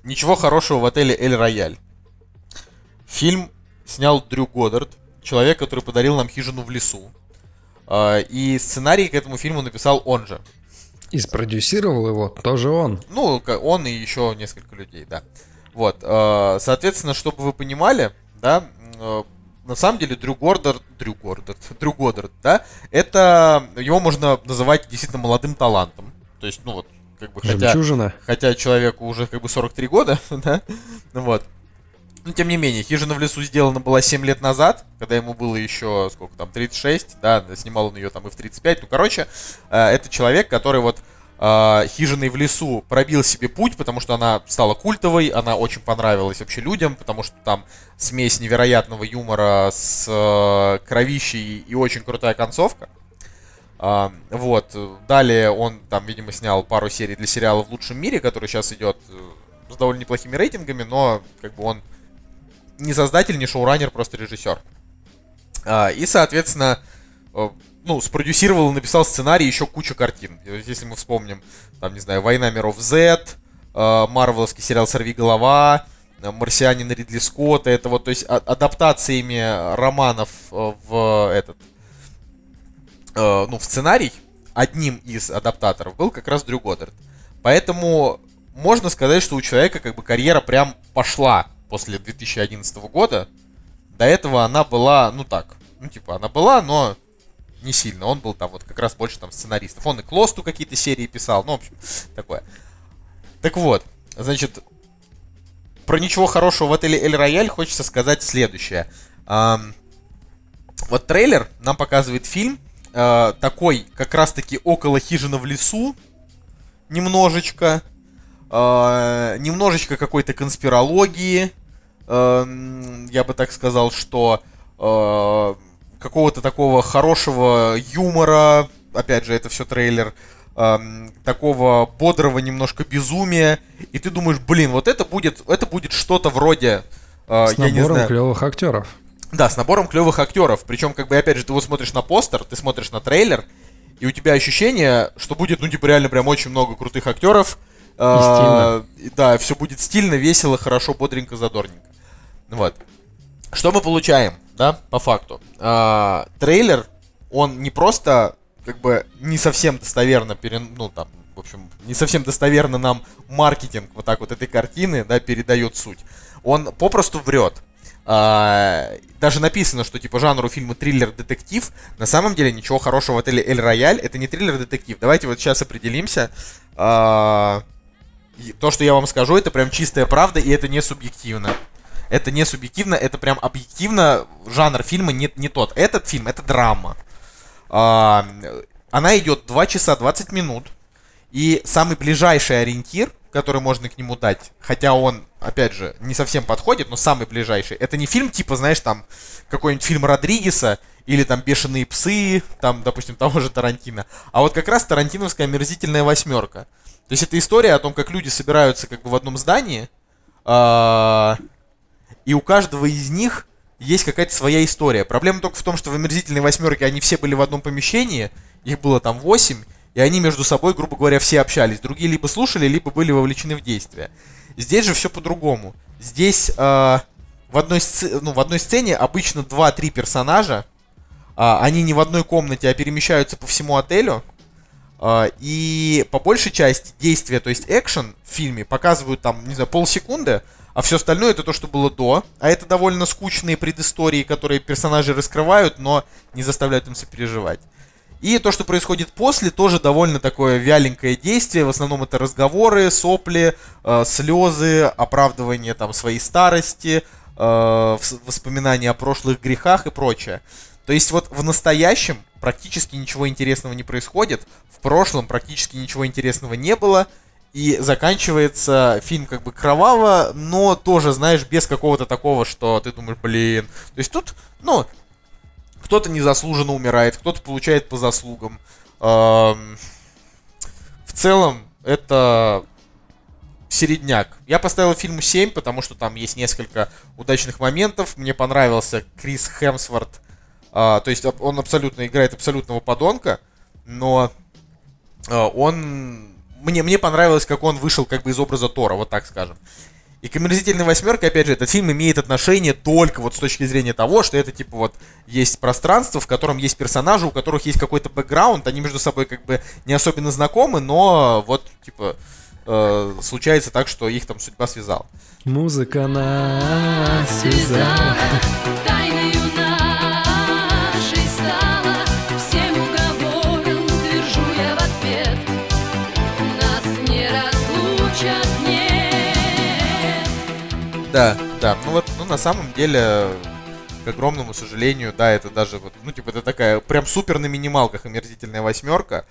ничего хорошего в отеле Эль Рояль. Фильм снял Дрю Годдард, человек, который подарил нам хижину в лесу. А, и сценарий к этому фильму написал он же. И спродюсировал его тоже он. Ну, он и еще несколько людей, да. Вот, э, соответственно, чтобы вы понимали, да, э, на самом деле Дрю Гордер, Дрю Гордер, *laughs* Дрю Годдард, да, это, его можно называть действительно молодым талантом. То есть, ну вот, как бы, хотя, Жемчужина. хотя человеку уже как бы 43 года, *laughs* да, ну вот. Но тем не менее, «Хижина в лесу» сделана была 7 лет назад, когда ему было еще, сколько там, 36, да, снимал он ее там и в 35. Ну, короче, э, это человек, который вот э, «Хижиной в лесу» пробил себе путь, потому что она стала культовой, она очень понравилась вообще людям, потому что там смесь невероятного юмора с э, кровищей и очень крутая концовка. А, вот. Далее он там, видимо, снял пару серий для сериала «В лучшем мире», который сейчас идет э, с довольно неплохими рейтингами, но как бы он не создатель, не шоураннер, просто режиссер. А, и, соответственно, э, ну, спродюсировал и написал сценарий еще кучу картин. Если мы вспомним, там, не знаю, «Война миров Z», э, марвеловский сериал «Сорви голова», э, «Марсианин» Ридли Скотта, это вот, то есть, а- адаптациями романов э, в этот, ну, в сценарий одним из адаптаторов был как раз Дрю Годдард. Поэтому можно сказать, что у человека как бы карьера прям пошла после 2011 года. До этого она была, ну так, ну типа она была, но не сильно. Он был там вот как раз больше там сценаристов. Он и к Лосту какие-то серии писал, ну, в общем, такое. Так вот, значит, про ничего хорошего в отеле Эль Рояль хочется сказать следующее. Ам, вот трейлер нам показывает фильм э, такой, как раз-таки около хижины в лесу, немножечко, э, немножечко какой-то конспирологии, э, я бы так сказал, что э, какого-то такого хорошего юмора, опять же, это все трейлер, эм, такого бодрого немножко безумия, и ты думаешь, блин, вот это будет, это будет что-то вроде, э, С набором клевых актеров. да, с набором клевых актеров. Причем, как бы, опять же, ты вот смотришь на постер, ты смотришь на трейлер, и у тебя ощущение, что будет, ну, типа, реально прям очень много крутых актеров. А, и Да, все будет стильно, весело, хорошо, бодренько, задорненько. Вот. Что мы получаем, да, по факту? А, трейлер, он не просто, как бы, не совсем достоверно, пере, ну, там, в общем, не совсем достоверно нам маркетинг вот так вот этой картины, да, передает суть. Он попросту врет. А, даже написано, что типа жанру фильма триллер-детектив. На самом деле ничего хорошего в отеле Эль Рояль. Это не триллер-детектив. Давайте вот сейчас определимся. А, то, что я вам скажу, это прям чистая правда, и это не субъективно. Это не субъективно, это прям объективно. Жанр фильма не, не тот. Этот фильм это драма. А, она идет 2 часа 20 минут. И самый ближайший ориентир, который можно к нему дать, хотя он, опять же, не совсем подходит, но самый ближайший, это не фильм типа, знаешь, там, какой-нибудь фильм Родригеса, или там «Бешеные псы», там, допустим, *laughs* того же Тарантино, а вот как раз тарантиновская «Омерзительная восьмерка». То есть это история о том, как люди собираются как бы в одном здании, а, и у каждого из них есть какая-то своя история. Проблема только в том, что в «Омерзительной восьмерке» они все были в одном помещении, их было там восемь, и они между собой, грубо говоря, все общались. Другие либо слушали, либо были вовлечены в действие. Здесь же все по-другому. Здесь э, в, одной сце- ну, в одной сцене обычно 2-3 персонажа. а, они не в одной комнате, а перемещаются по всему отелю. А, и по большей части действия, то есть экшен в фильме показывают там, не знаю, полсекунды, а все остальное это то, что было до. А это довольно скучные предыстории, которые персонажи раскрывают, но не заставляют им сопереживать. И то, что происходит после, тоже довольно такое вяленькое действие. В основном это разговоры, сопли, э, слезы, оправдывание там своей старости, э, воспоминания о прошлых грехах и прочее. То есть вот в настоящем практически ничего интересного не происходит, в прошлом практически ничего интересного не было, и заканчивается фильм как бы кроваво, но тоже, знаешь, без какого-то такого, что ты думаешь, блин. То есть тут, ну, кто-то незаслуженно умирает, кто-то получает по заслугам. Эм, В целом, это середняк. Я поставил фильму 7, потому что там есть несколько удачных моментов. Мне понравился Крис Хемсворт. А, то есть он абсолютно играет абсолютного подонка, но а, он... Мне, мне понравилось, как он вышел как бы из образа Тора, вот так скажем. И к «Омерзительной восьмерке», опять же, этот фильм имеет отношение только вот с точки зрения того, что это типа вот есть пространство, в котором есть персонажи, у которых есть какой-то бэкграунд, они между собой как бы не особенно знакомы, но вот типа э, случается так, что их там судьба связала. Музыка нас связала. Да, да, ну вот, ну на самом деле, к огромному сожалению, да, это даже вот, ну типа это такая прям супер на минималках омерзительная восьмерка,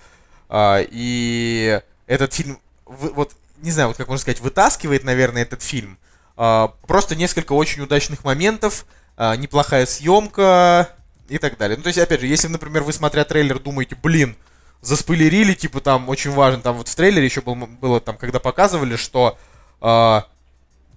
а, и этот фильм, вот, не знаю, вот как можно сказать, вытаскивает, наверное, этот фильм, А, просто несколько очень удачных моментов, а, неплохая съемка и так далее. Ну то есть, опять же, если, например, вы смотря трейлер думаете, блин, заспойлерили, типа там очень важно, там вот в трейлере еще был, было там, когда показывали, что а,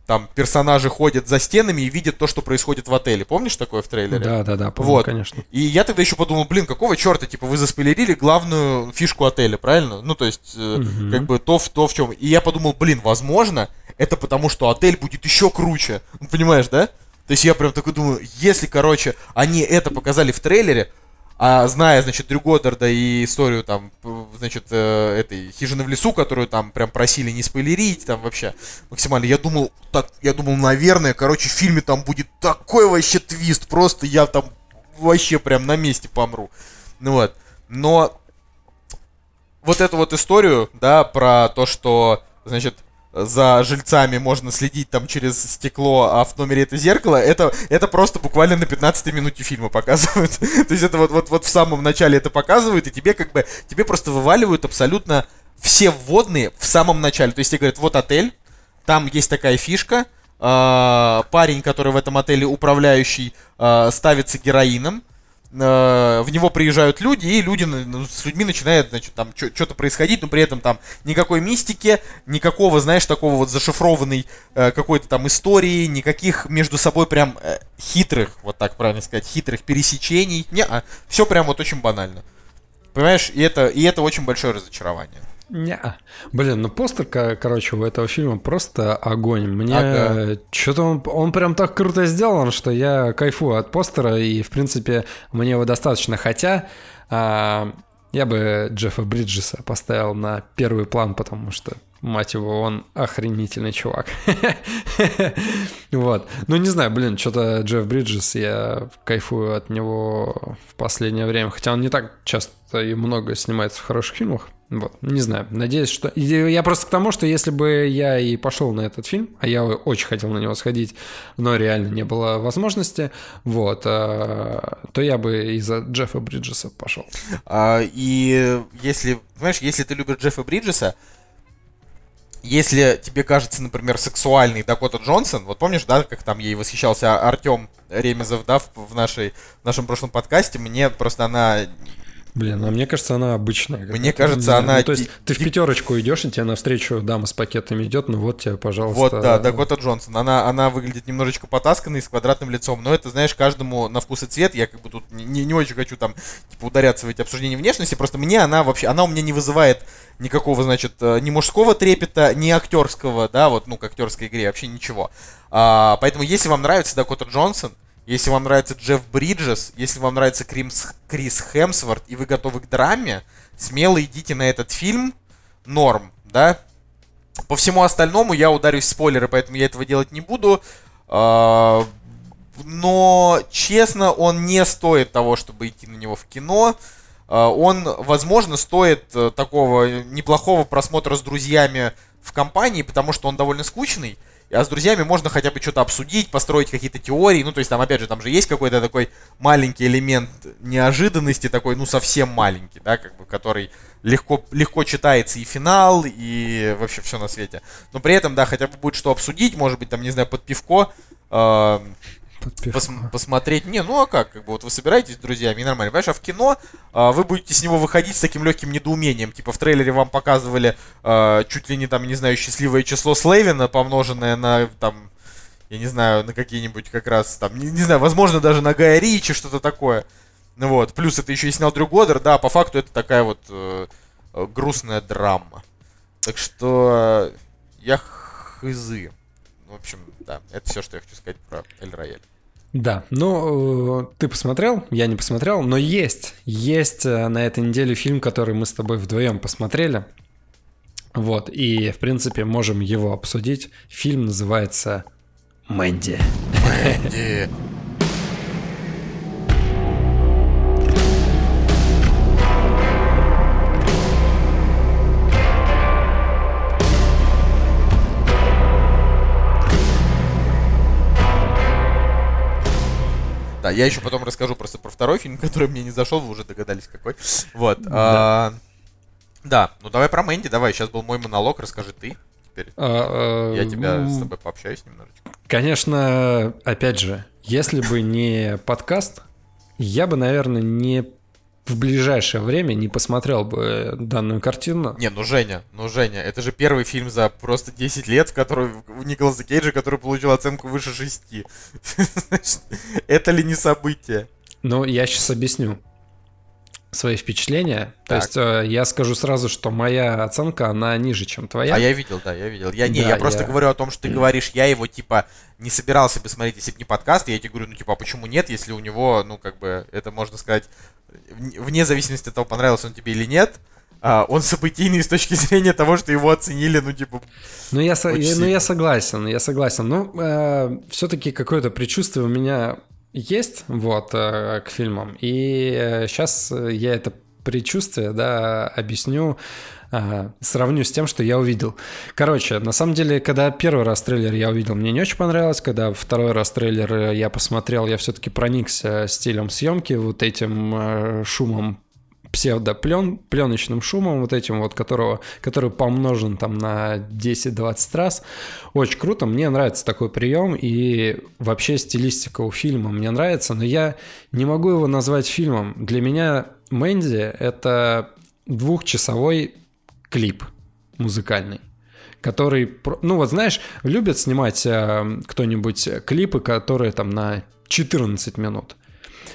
там персонажи ходят за стенами и видят то, что происходит в отеле. Помнишь такое в трейлере? Да, да, да, помню, Вот. конечно. И я тогда еще подумал, блин, какого черта, типа, вы заспойлерили главную фишку отеля, правильно? Ну, то есть, э, Мгм. как бы то в, то, в чем. И я подумал, блин, возможно, это потому, что отель будет еще круче. Ну, понимаешь, да? То есть я прям такой думаю, если, короче, они это показали в трейлере, а зная, значит, Дрю Годдарда и историю там, значит, э, этой хижины в лесу, которую там прям просили не спойлерить, там вообще максимально, я думал, так, я думал, наверное, короче, в фильме там будет такой вообще твист, просто я там вообще прям на месте помру. Ну вот. Но вот эту вот историю, да, про то, что, значит, за жильцами можно следить там через стекло, а в номере это зеркало, это, это просто буквально на 15 минуте фильма показывают. *laughs* То есть это вот, вот, вот в самом начале это показывают, и тебе как бы, тебе просто вываливают абсолютно все вводные в самом начале. То есть тебе говорят, вот отель, там есть такая фишка, а, парень, который в этом отеле управляющий, а, ставится героином, в него приезжают люди, и люди на- ну, с людьми начинает, значит, там что-то происходить, но при этом там никакой мистики, никакого, знаешь, такого вот зашифрованной э, какой-то там истории, никаких между собой прям э, хитрых, вот так правильно сказать, хитрых пересечений. Не, все прям вот очень банально. Понимаешь, и это, и это очень большое разочарование. Неа. Блин, ну постер, ко- короче, у этого фильма просто огонь. Мне Ага. что-то он, он прям так круто сделан, что я кайфую от постера, и, в принципе, мне его достаточно. Хотя а, я бы Джеффа Бриджеса поставил на первый план, потому что, мать его, он охренительный чувак. *laughs* Вот. Ну, не знаю, блин, что-то Джефф Бриджес, я кайфую от него в последнее время. Хотя он не так часто и много снимается в хороших фильмах. Вот, не знаю, надеюсь, что... Я просто к тому, что если бы я и пошел на этот фильм, а я очень хотел на него сходить, но реально не было возможности, вот, а, то я бы из-за Джеффа Бриджеса пошел. А, и если, понимаешь, если ты любишь Джеффа Бриджеса, если тебе кажется, например, сексуальный Дакота Джонсон, вот помнишь, да, как там ей восхищался Артем Ремезов, да, в, нашей, в нашем прошлом подкасте, мне просто она... Блин, а мне кажется, она обычная. Мне какая-то. кажется, она ну, то есть ты в пятерочку идешь, и тебе навстречу дама с пакетами идет, ну вот тебе, пожалуйста. Вот, да, Дакота Джонсон. Она, она выглядит немножечко потасканной, с квадратным лицом, но это, знаешь, каждому на вкус и цвет. Я как бы тут не, не, не очень хочу там, типа, ударяться в эти обсуждения внешности, просто мне она вообще, она у меня не вызывает никакого, значит, э, ни мужского трепета, ни актерского, да, вот, ну, к актерской игре, вообще ничего. А, поэтому, если вам нравится Дакота Джонсон, если вам нравится Джефф Бриджес, если вам нравится Кримс, Крис Хемсворт, и вы готовы к драме, смело идите на этот фильм, норм, да, по всему остальному я ударюсь в спойлеры, поэтому я этого делать не буду. А, Но, честно, он не стоит того, чтобы идти на него в кино. А, Он, возможно, стоит э, такого неплохого просмотра с друзьями в компании, потому что он довольно скучный. А с друзьями можно хотя бы что-то обсудить, построить какие-то теории. Ну, то есть там, опять же, там же есть какой-то такой маленький элемент неожиданности, такой, ну, совсем маленький, да, как бы, который легко, легко читается и финал, и вообще все на свете. Но при этом, да, хотя бы будет что обсудить, может быть, там, не знаю, под пивко, э. Пос- посмотреть. Не, ну а как, как бы вот вы собираетесь с друзьями, и нормально. Понимаешь, а в кино а, вы будете с него выходить с таким легким недоумением. Типа в трейлере вам показывали а, чуть ли не там, не знаю, счастливое число Слейвина, помноженное на там, я не знаю, на какие-нибудь как раз там, не, не знаю, возможно, даже на Гая Ричи, что-то такое. Ну вот, плюс это еще и снял Дрю Годдер, да, по факту это такая вот э, грустная драма. Так что э, я хызы. В общем, да, это все, что я хочу сказать про Эль Рояль. Да, ну, э, ты посмотрел, я не посмотрел, но есть, есть э, на этой неделе фильм, который мы с тобой вдвоем посмотрели. Вот, и, в принципе, можем его обсудить. Фильм называется «Мэнди». Мэнди. Да, я еще потом расскажу просто про второй фильм, *laughs* который мне не зашел, вы уже догадались какой. Вот. а, Да, ну давай про Мэнди, давай, сейчас был мой монолог, расскажи ты. Теперь А, э, я тебя с тобой пообщаюсь немножечко. Конечно, опять же, если бы не подкаст, я бы, наверное, не в ближайшее время не посмотрел бы данную картину. Не, ну Женя, ну Женя, это же первый фильм за просто 10 лет, в который у Николаса Кейджа, который получил оценку выше 6. Значит, *laughs* Это ли не событие? Ну, я сейчас объясню свои впечатления. То Так. есть э, я скажу сразу, что моя оценка, она ниже, чем твоя. А я видел, да, я видел. Я не, Да, я просто я- говорю о том, что ты говоришь, я его типа не собирался бы смотреть, если бы не подкаст. Я тебе говорю, ну типа, а почему нет, если у него, ну как бы, это можно сказать, вне зависимости от того, понравился он тебе или нет, а, он событийный с точки *laughs* зрения того, что его оценили, ну типа, Ну, я, со- я- ну, я согласен, я согласен. Ну, все-таки какое-то предчувствие у меня есть, вот, э, к фильмам. И сейчас я это предчувствие, да, объясню сравню с тем, что я увидел. Короче, на самом деле, когда первый раз трейлер я увидел, мне не очень понравилось. Когда второй раз трейлер э, я посмотрел, я все-таки проникся стилем съемки, вот этим э, шумом псевдоплен, пленочным шумом, вот этим вот, которого, который помножен там на 10-20 раз. Очень круто, мне нравится такой прием, и вообще стилистика у фильма мне нравится, но я не могу его назвать фильмом. Для меня Мэнди — это двухчасовой клип музыкальный который, ну вот знаешь, любят снимать э, кто-нибудь клипы, которые там на 14 минут.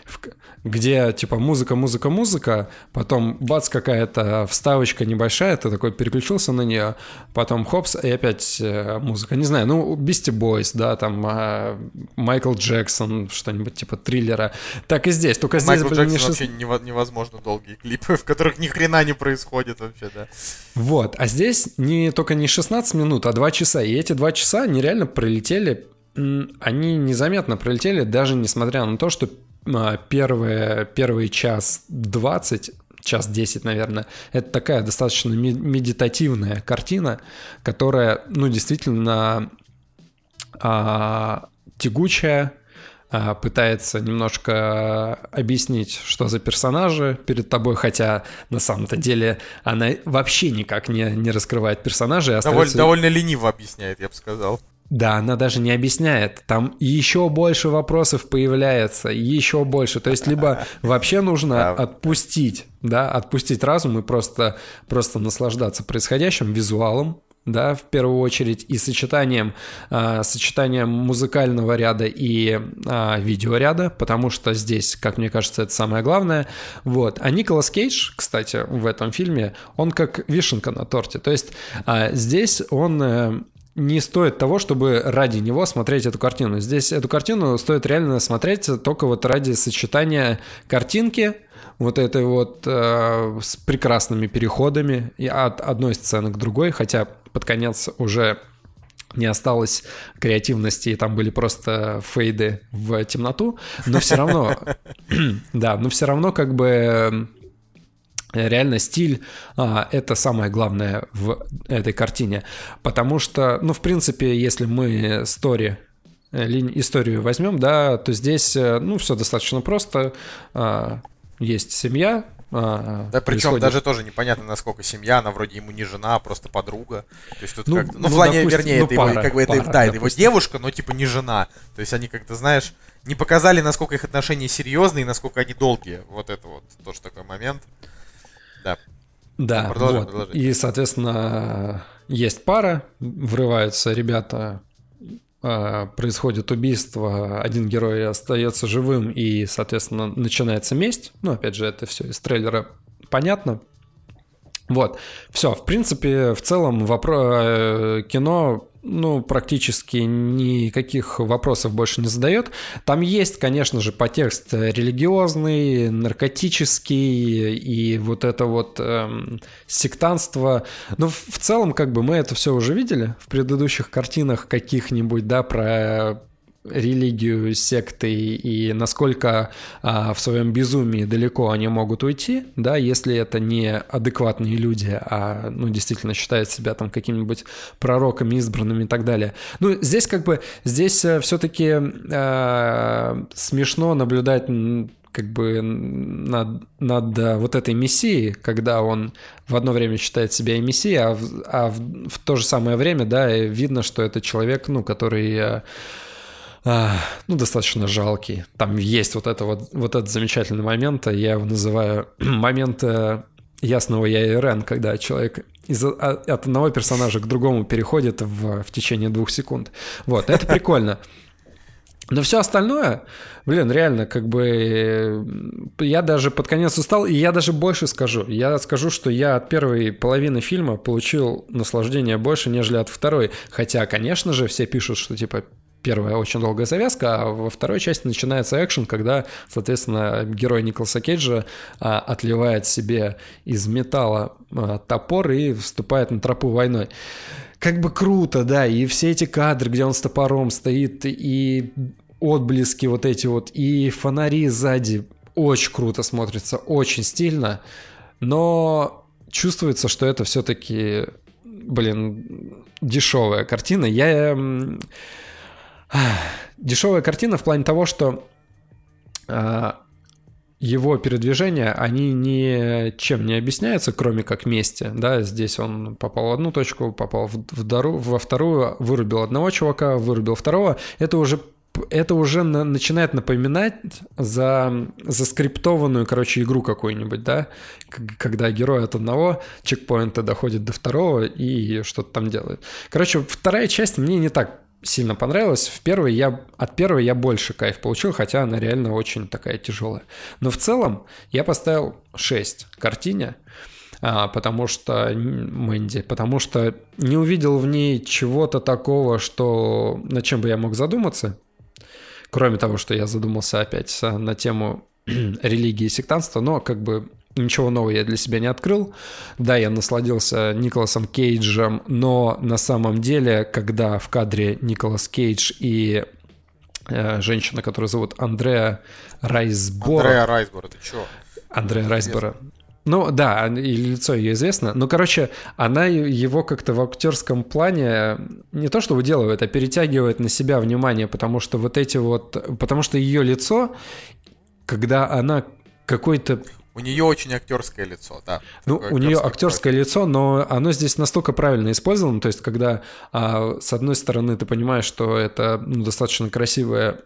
В где типа музыка, музыка, музыка, потом бац какая-то вставочка небольшая, ты такой переключился на нее, потом хопс и опять э, музыка. Не знаю, ну Beastie Boys, да, там э, Майкл Джексон, что-нибудь типа триллера. Так и здесь, только здесь, Майкл блин, не Джексон шест- вообще нево- невозможно долгие клипы, *laughs* в которых ни хрена не происходит вообще, да. Вот, а здесь не только не 16 минут, а 2 часа. И эти 2 часа они реально пролетели, они незаметно пролетели, даже несмотря на то, что первые, первый час 20, час 10, наверное, это такая достаточно медитативная картина, которая, ну, действительно а, тягучая, а, пытается немножко объяснить, что за персонажи перед тобой, хотя на самом-то деле она вообще никак не, не раскрывает персонажей. а Довольно, остается- довольно лениво объясняет, я бы сказал. Да, она даже не объясняет. Там еще больше вопросов появляется, еще больше. То есть либо *laughs* вообще нужно отпустить, да, отпустить разум и просто, просто наслаждаться происходящим визуалом, да, в первую очередь, и сочетанием, а, сочетанием музыкального ряда и а, видеоряда, потому что здесь, как мне кажется, это самое главное. Вот. А Николас Кейдж, кстати, в этом фильме, он как вишенка на торте. То есть а, здесь он э, не стоит того, чтобы ради него смотреть эту картину. Здесь эту картину стоит реально смотреть только вот ради сочетания картинки, вот этой вот э, с прекрасными переходами и от одной сцены к другой, хотя под конец уже не осталось креативности, и там были просто фейды в темноту, но все равно, *clears throat* да, но все равно как бы реально стиль а, это самое главное в этой картине, потому что, ну, в принципе, если мы story э, историю возьмем, да, то здесь, э, ну, все достаточно просто. А, Есть семья. а, Да, причем происходит- даже тоже непонятно, насколько семья, она вроде ему не жена, а просто подруга. То есть тут Ну, как-то. Ну, ну, в плане, допустим, вернее, ну, это его, пара, как бы это, пара, да, это его допустим. девушка, но типа не жена. То есть они как-то, знаешь, не показали, насколько их отношения серьезные и насколько они долгие. Вот это вот тоже такой момент. Да. Да, Ну, вот. продолжай. И, соответственно, есть пара, врываются ребята, а, происходит убийство, один герой остается живым, и, соответственно, начинается месть. Ну, опять же, это все из трейлера понятно. Вот, все, в принципе, в целом вопро- э, кино, ну, практически никаких вопросов больше не задает. Там есть, конечно же, подтекст религиозный, наркотический и вот это вот эм, сектанство. Но в, целом, как бы мы это все уже видели в предыдущих картинах каких-нибудь, да, про религию, секты и насколько а, в своем безумии далеко они могут уйти, да, если это не адекватные люди, а, ну, действительно считают себя там какими-нибудь пророками, избранными и так далее. Ну, здесь как бы, здесь все-таки смешно наблюдать как бы над, над а, вот этой мессией, когда он в одно время считает себя и мессией, а в, а в, в то же самое время, да, и видно, что это человек, ну, который а, а, ну, достаточно жалкий. Там есть вот, это вот, вот этот замечательный момент, а я его называю *clears throat* момент э, ясного я и Рен, когда человек из, а- от одного персонажа к другому переходит в, в течение двух секунд. Вот, это *laughs* прикольно. Но все остальное, блин, реально, как бы э, я даже под конец устал, и я даже больше скажу. Я скажу, что я от первой половины фильма получил наслаждение больше, нежели от второй. Хотя, конечно же, все пишут, что типа первая очень долгая завязка, а во второй части начинается экшен, когда, соответственно, герой Николаса Кейджа а, отливает себе из металла а, топор и вступает на тропу войной. Как бы круто, да, и все эти кадры, где он с топором стоит, и отблески вот эти вот, и фонари сзади, очень круто смотрится, очень стильно, но чувствуется, что это все-таки, блин, дешевая картина. Я... Дешевая картина в плане того, что а, его передвижения, они ничем не объясняются, кроме как мести. Да, здесь он попал в одну точку, попал в, в дару- во вторую, вырубил одного чувака, вырубил второго. Это уже это уже на- начинает напоминать за заскриптованную, короче, игру какую-нибудь, да, когда герой от одного чекпоинта доходит до второго и что-то там делает. Короче, вторая часть мне не так сильно понравилась. В первой я, от первой я больше кайф получил, хотя она реально очень такая тяжелая. Но в целом я поставил 6 картине, а, потому что Мэнди, потому что не увидел в ней чего-то такого, что над чем бы я мог задуматься. Кроме того, что я задумался опять а, на тему *clears throat* религии и сектанства, но как бы ничего нового я для себя не открыл. Да, я насладился Николасом Кейджем, но на самом деле, когда в кадре Николас Кейдж и э, женщина, которую зовут Андреа Райсбор... Андреа Райсбор, ты чё? Андреа Райсбора. Ну да, и лицо ее известно. Ну, короче, она его как-то в актерском плане не то что выделывает, а перетягивает на себя внимание, потому что вот эти вот... Потому что ее лицо, когда она какой-то У нее очень актерское лицо, да. ну, Такое у нее актерское лицо, но оно здесь настолько правильно использовано, то есть, когда а, с одной стороны ты понимаешь, что это ну, достаточно красивая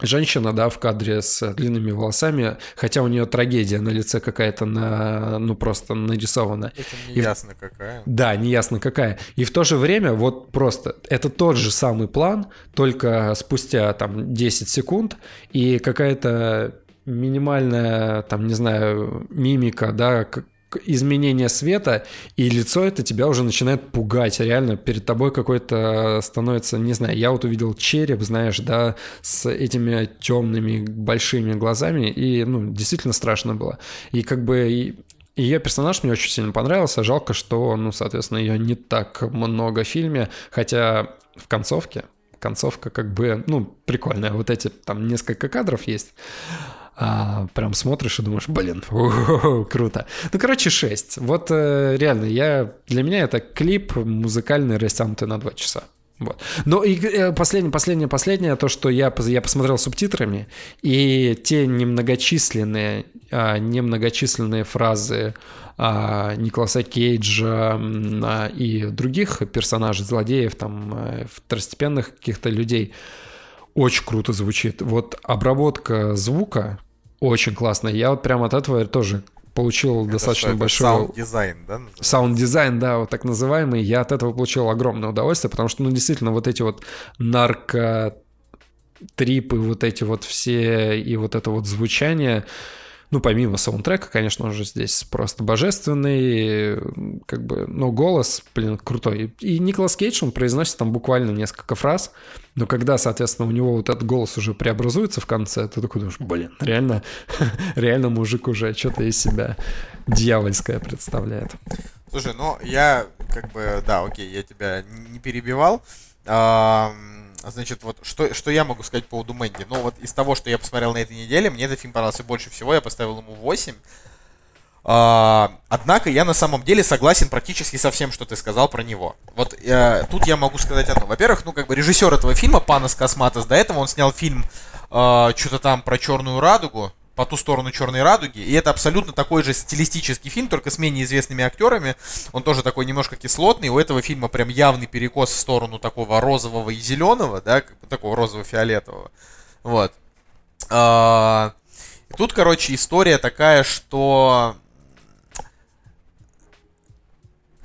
женщина, да, в кадре с длинными волосами, хотя у нее трагедия на лице какая-то, на, ну, просто нарисована. И в- неясно какая. Да, неясно какая. И в то же время вот просто это тот же самый план, только спустя там 10 секунд и какая-то минимальная, там, не знаю, мимика, да, изменение света, и лицо это тебя уже начинает пугать. Реально перед тобой какой-то становится, не знаю, я вот увидел череп, знаешь, да, с этими темными большими глазами, и, ну, действительно страшно было. И как бы ее персонаж мне очень сильно понравился. Жалко, что, ну, соответственно, ее не так много в фильме, хотя в концовке, концовка как бы, ну, прикольная. Вот эти там несколько кадров есть. А, прям смотришь и думаешь, блин, *laughs* круто. Ну, короче, 6. Вот э, реально, я, для меня это клип музыкальный, растянутый на 2 часа. Вот. Ну и э, последнее, последнее, последнее, то, что я, я посмотрел субтитрами, и те немногочисленные, а, немногочисленные фразы а, Николаса Кейджа а, и других персонажей, злодеев, там, э, второстепенных каких-то людей, очень круто звучит. Вот обработка звука очень классная. Я вот прям от этого тоже получил достаточно большой Саунд-дизайн, да? саунд-дизайн, да, вот так называемый, я от этого получил огромное удовольствие, потому что, ну, действительно, вот эти вот наркотрипы, вот эти вот все, и вот это вот звучание, ну, помимо саундтрека, конечно же, здесь просто божественный, как бы, но голос, блин, крутой. И Николас Кейдж, он произносит там буквально несколько фраз, но когда, соответственно, у него вот этот голос уже преобразуется в конце, ты такой думаешь, блин, реально, *laughs* реально мужик уже что-то из себя дьявольское представляет. Слушай, ну я как бы, да, окей, я тебя не перебивал. Ам, Значит, вот что, что я могу сказать по поводу Мэнди? Ну, вот из того, что я посмотрел на этой неделе, мне этот фильм понравился больше всего, я поставил ему 8. А, однако я на самом деле согласен практически со всем, что ты сказал про него. Вот э, тут я могу сказать одно. Во-первых, ну как бы режиссер этого фильма, Панас Косматос, до этого он снял фильм э, что-то там про черную радугу, по ту сторону черной радуги, и это абсолютно такой же стилистический фильм, только с менее известными актерами. Он тоже такой немножко кислотный. У этого фильма прям явный перекос в сторону такого розового и зеленого, да, такого розово-фиолетового. Вот. А, тут, короче, история такая, что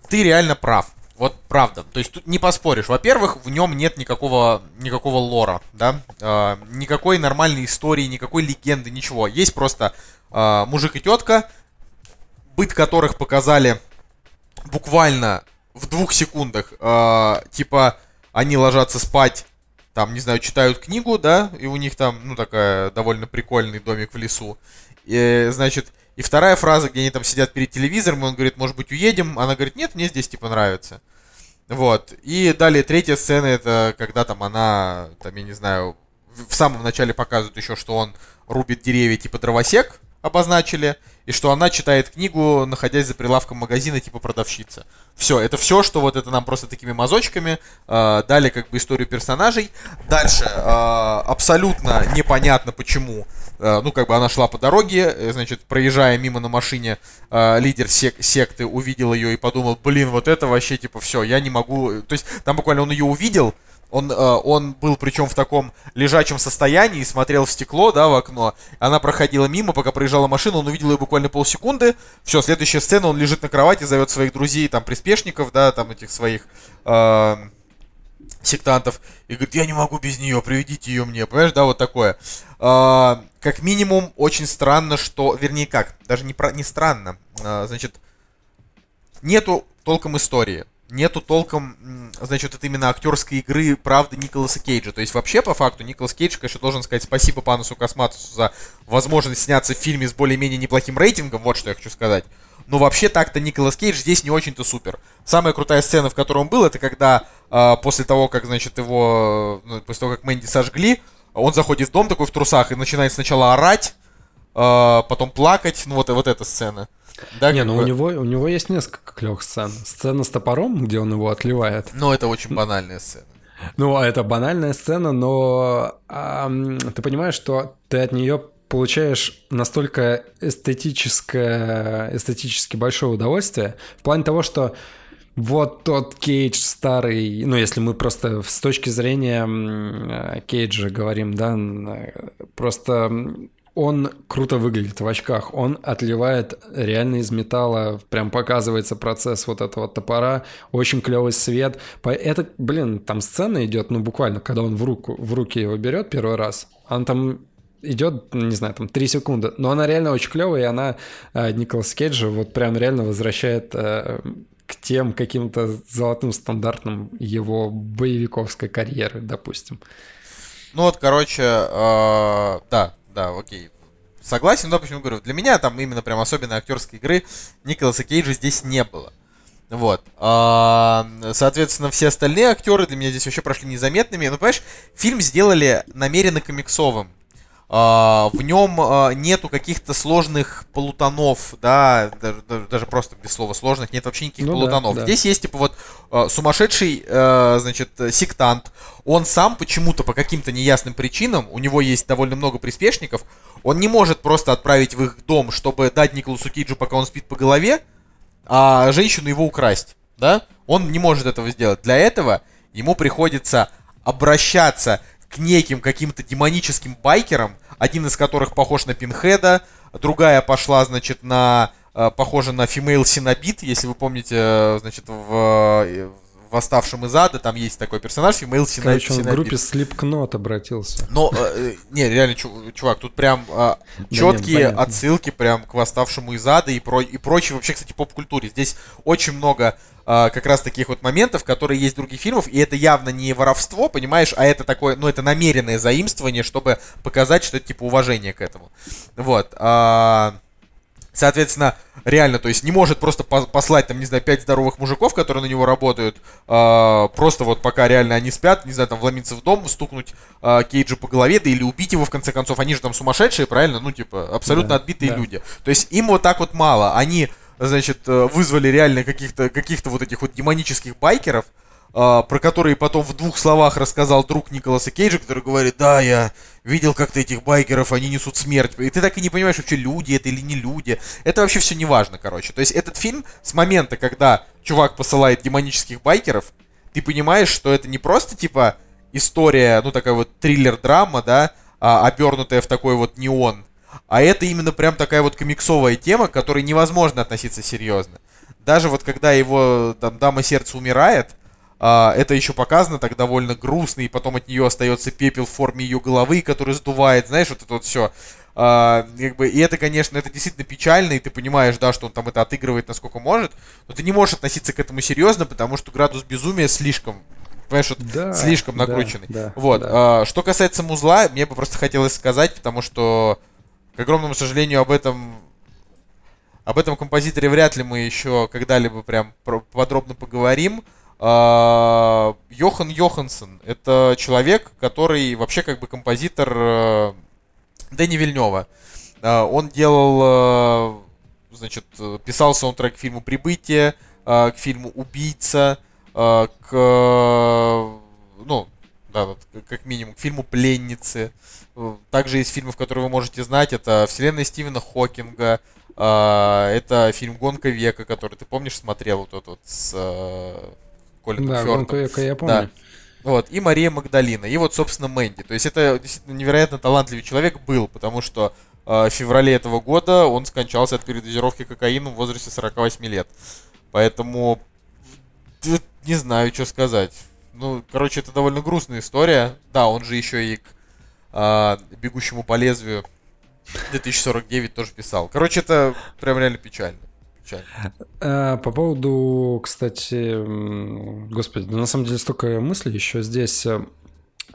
ты реально прав. Вот правда. То есть тут не поспоришь. Во-первых, в нем нет никакого, никакого лора, да, А, никакой нормальной истории, никакой легенды, ничего. Есть просто а, мужик и тетка, быт которых показали буквально в двух секундах. А, типа, они ложатся спать, там, не знаю, читают книгу, да, и у них там, ну, такая довольно прикольный домик в лесу. И, значит, и вторая фраза, где они там сидят перед телевизором, и он говорит, может быть, уедем? Она говорит, нет, мне здесь, типа, нравится. Вот. И далее третья сцена, это когда там она, там, я не знаю, в самом начале показывают еще, что он рубит деревья, типа, дровосек, обозначили, и что она читает книгу, находясь за прилавком магазина, типа продавщица. Все, это все, что вот это нам просто такими мазочками э, дали как бы историю персонажей. Дальше э, абсолютно непонятно почему. Э, ну, как бы она шла по дороге, э, значит, проезжая мимо на машине, э, лидер сек- секты увидел ее и подумал, блин, вот это вообще типа все, я не могу. То есть там буквально он ее увидел, он, он был причем в таком лежачем состоянии, смотрел в стекло, да, в окно. Она проходила мимо, пока проезжала машина, он увидел ее буквально полсекунды. Все, следующая сцена, он лежит на кровати, зовет своих друзей, там, приспешников, да, там, этих своих э, сектантов, и говорит, я не могу без нее, приведите ее мне, понимаешь, да, вот такое. Э, как минимум, очень странно, что, вернее, как, даже не, про, не странно, э, значит, нету толком истории нету толком, значит, это именно актерской игры правды Николаса Кейджа. То есть вообще, по факту, Николас Кейдж, конечно, должен сказать спасибо Панусу Косматусу за возможность сняться в фильме с более-менее неплохим рейтингом, вот что я хочу сказать. Но вообще так-то Николас Кейдж здесь не очень-то супер. Самая крутая сцена, в которой он был, это когда э, после того, как, значит, его, ну, после того, как Мэнди сожгли, он заходит в дом такой в трусах и начинает сначала орать, э, потом плакать, ну вот, вот эта сцена. Да, Не, ну бы- у него, у него есть несколько клевых сцен. Сцена с топором, где он его отливает. Ну, это очень банальная сцена. Ну, а это банальная сцена, но ам, ты понимаешь, что ты от нее получаешь настолько эстетическое, эстетически большое удовольствие в плане того, что вот тот Кейдж старый, ну, если мы просто с точки зрения Кейджа говорим, да, просто он круто выглядит в очках, он отливает реально из металла, прям показывается процесс вот этого топора, очень клевый свет. Это, блин, там сцена идет, ну, буквально, когда он в, руку, в руки его берет первый раз, он там идет, не знаю, там 3 секунды, но она реально очень клевая, и она э, Николас Кейджа вот прям реально возвращает э, к тем каким-то золотым стандартам его боевиковской карьеры, допустим. Ну вот, короче, э, да, да, окей. Согласен, но почему говорю, для меня там именно прям особенной актерской игры Николаса Кейджа здесь не было. Вот. Соответственно, все остальные актеры для меня здесь вообще прошли незаметными. Ну, понимаешь, фильм сделали намеренно комиксовым. А, В нем а, нету каких-то сложных полутонов, да, даже, даже- даже просто без слова сложных, нет вообще никаких Ну да, полутонов. да. Здесь есть, типа, вот э, сумасшедший, значит, сектант. Он сам почему-то по каким-то неясным причинам, у него есть довольно много приспешников, он не может просто отправить в их дом, чтобы дать Николасу Кейджу, пока он спит по голове, а женщину его украсть, да? Он не может этого сделать. Для этого ему приходится обращаться к неким каким-то демоническим байкерам, один из которых похож на Пинхеда, другая пошла, значит, на э, похожа на Female Синобит, если вы помните, э, значит, в, э, в «Восставшем из ада» там есть такой персонаж, Female Сина- Короче, он в группе Slipknot обратился. Но, э, не, реально, чу- чувак, тут прям э, нет, четкие понятно. отсылки прям к восставшему из ада и, про, и прочей вообще, кстати, поп-культуре. Здесь очень много э, как раз таких вот моментов, которые есть в других фильмах, и это явно не воровство, понимаешь, а это такое, ну, это намеренное заимствование, чтобы показать, что это, типа, уважение к этому. Вот. а, Соответственно, реально, то есть не может просто по- послать, там, не знаю, пять здоровых мужиков, которые на него работают, а, просто вот пока реально они спят, не знаю, там, вломиться в дом, стукнуть а, Кейджа по голове, да или убить его, в конце концов. Они же там сумасшедшие, правильно? Ну, типа, абсолютно Да, отбитые да. люди. То есть им вот так вот мало. Они, значит, э, вызвали реально каких-то каких вот этих вот демонических байкеров, про которые потом в двух словах рассказал друг Николаса Кейджа, который говорит, да, я видел как-то этих байкеров, они несут смерть. И ты так и не понимаешь, вообще люди это или не люди. Это вообще все не важно, короче. То есть этот фильм с момента, когда чувак посылает демонических байкеров, ты понимаешь, что это не просто типа история, ну такая вот триллер-драма, да, а, обернутая в такой вот неон, а это именно прям такая вот комиксовая тема, к которой невозможно относиться серьезно. Даже вот когда его там дама сердца умирает, а, это еще показано так довольно грустно, и потом от нее остается пепел в форме ее головы, который сдувает, знаешь, вот это вот все. как бы, и это, конечно, это действительно печально, и ты понимаешь, да, что он там это отыгрывает насколько может, но ты не можешь относиться к этому серьезно, потому что градус безумия слишком, понимаешь, вот Да, слишком да, накрученный. да, вот. да. а, что касается музла, мне бы просто хотелось сказать, потому что, к огромному сожалению, об этом об этом композиторе вряд ли мы еще когда-либо прям подробно поговорим. А, Йохан Йоханссон — это человек, который вообще как бы композитор э, Дэни Вильнева. А, Он делал, э, значит, писал саундтрек к фильму «Прибытие», э, к фильму «Убийца», к, ну, да, как минимум, к фильму «Пленницы». Также есть фильмы, которые вы можете знать, это «Вселенная Стивена Хокинга», это фильм «Гонка века», который, ты помнишь, смотрел вот этот вот с э, Колином Да, гонку века я помню. Вот, и Мария Магдалина, и вот, собственно, Мэнди. То есть это действительно невероятно талантливый человек был, потому что э, в феврале этого года он скончался от передозировки кокаина в возрасте 48 лет. Поэтому не знаю, что сказать. Ну, короче, это довольно грустная история. Да, он же еще и к а, «Бегущему по лезвию» 2049 тоже писал. Короче, это прям реально печально. А, По поводу, кстати, господи, на самом деле столько мыслей еще здесь. э,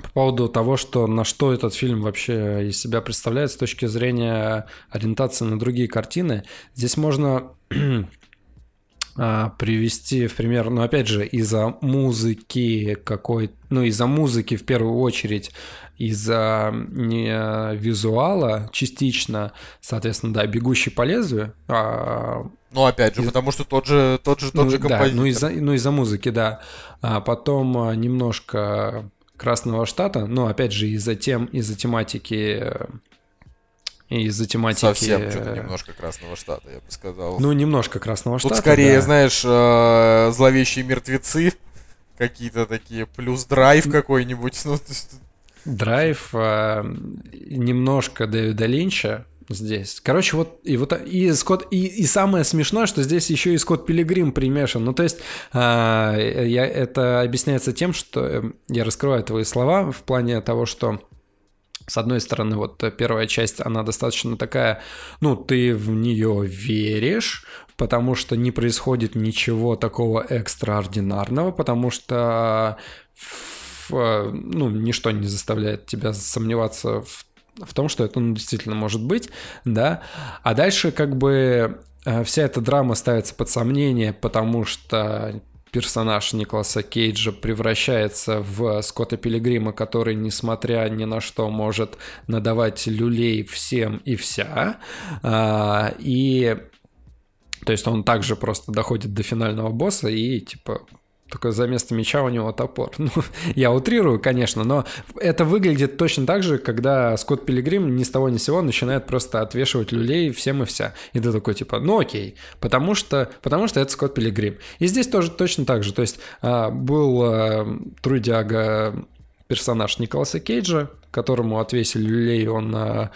По поводу того, что на что этот фильм вообще из себя представляет с точки зрения ориентации на другие картины. Здесь можно *clears throat* а, привести в пример, но опять же, из-за музыки какой, ну, из-за музыки в первую очередь, из-за не, визуала частично, соответственно, да, «Бегущий по лезвию», а, Ну, опять же, Из- потому что тот же, тот же, тот ну, же да, композитор. ну из-за, ну из-за музыки, да. А потом а, немножко Красного Штата, но опять же из-за тем, из-за тематики, э, из-за тематики. Совсем что-то э, немножко Красного Штата, я бы сказал. Ну немножко Красного Тут Штата. скорее, да. знаешь, э, зловещие мертвецы какие-то такие, плюс драйв какой-нибудь. Ну, Драйв, немножко Дэвида Линча здесь. Короче, вот и вот и Скотт и, и самое смешное, что здесь еще и Скотт Пилигрим примешан. Ну, то есть а, я, это объясняется тем, что э, я раскрываю твои слова в плане того, что с одной стороны, вот э, первая часть, она достаточно такая, ну, ты в нее веришь, потому что не происходит ничего такого экстраординарного, потому что э, ну, ничто не заставляет тебя сомневаться в, в том, что это ну, действительно может быть, да. А дальше как бы э, вся эта драма ставится под сомнение, потому что персонаж Николаса Кейджа превращается в Скотта Пилигрима, который, несмотря ни на что, может надавать люлей всем и вся. А, и то есть он также просто доходит до финального босса и типа только за место меча у него топор. *laughs* Ну, я утрирую, конечно, но это выглядит точно так же, когда Скотт Пилигрим ни с того ни с сего начинает просто отвешивать люлей всем и вся. И ты такой, типа, ну окей, потому что, потому что это Скотт Пилигрим. И здесь тоже точно так же. То есть а, был а, трудяга персонаж Николаса Кейджа, которому отвесили люлей, он а,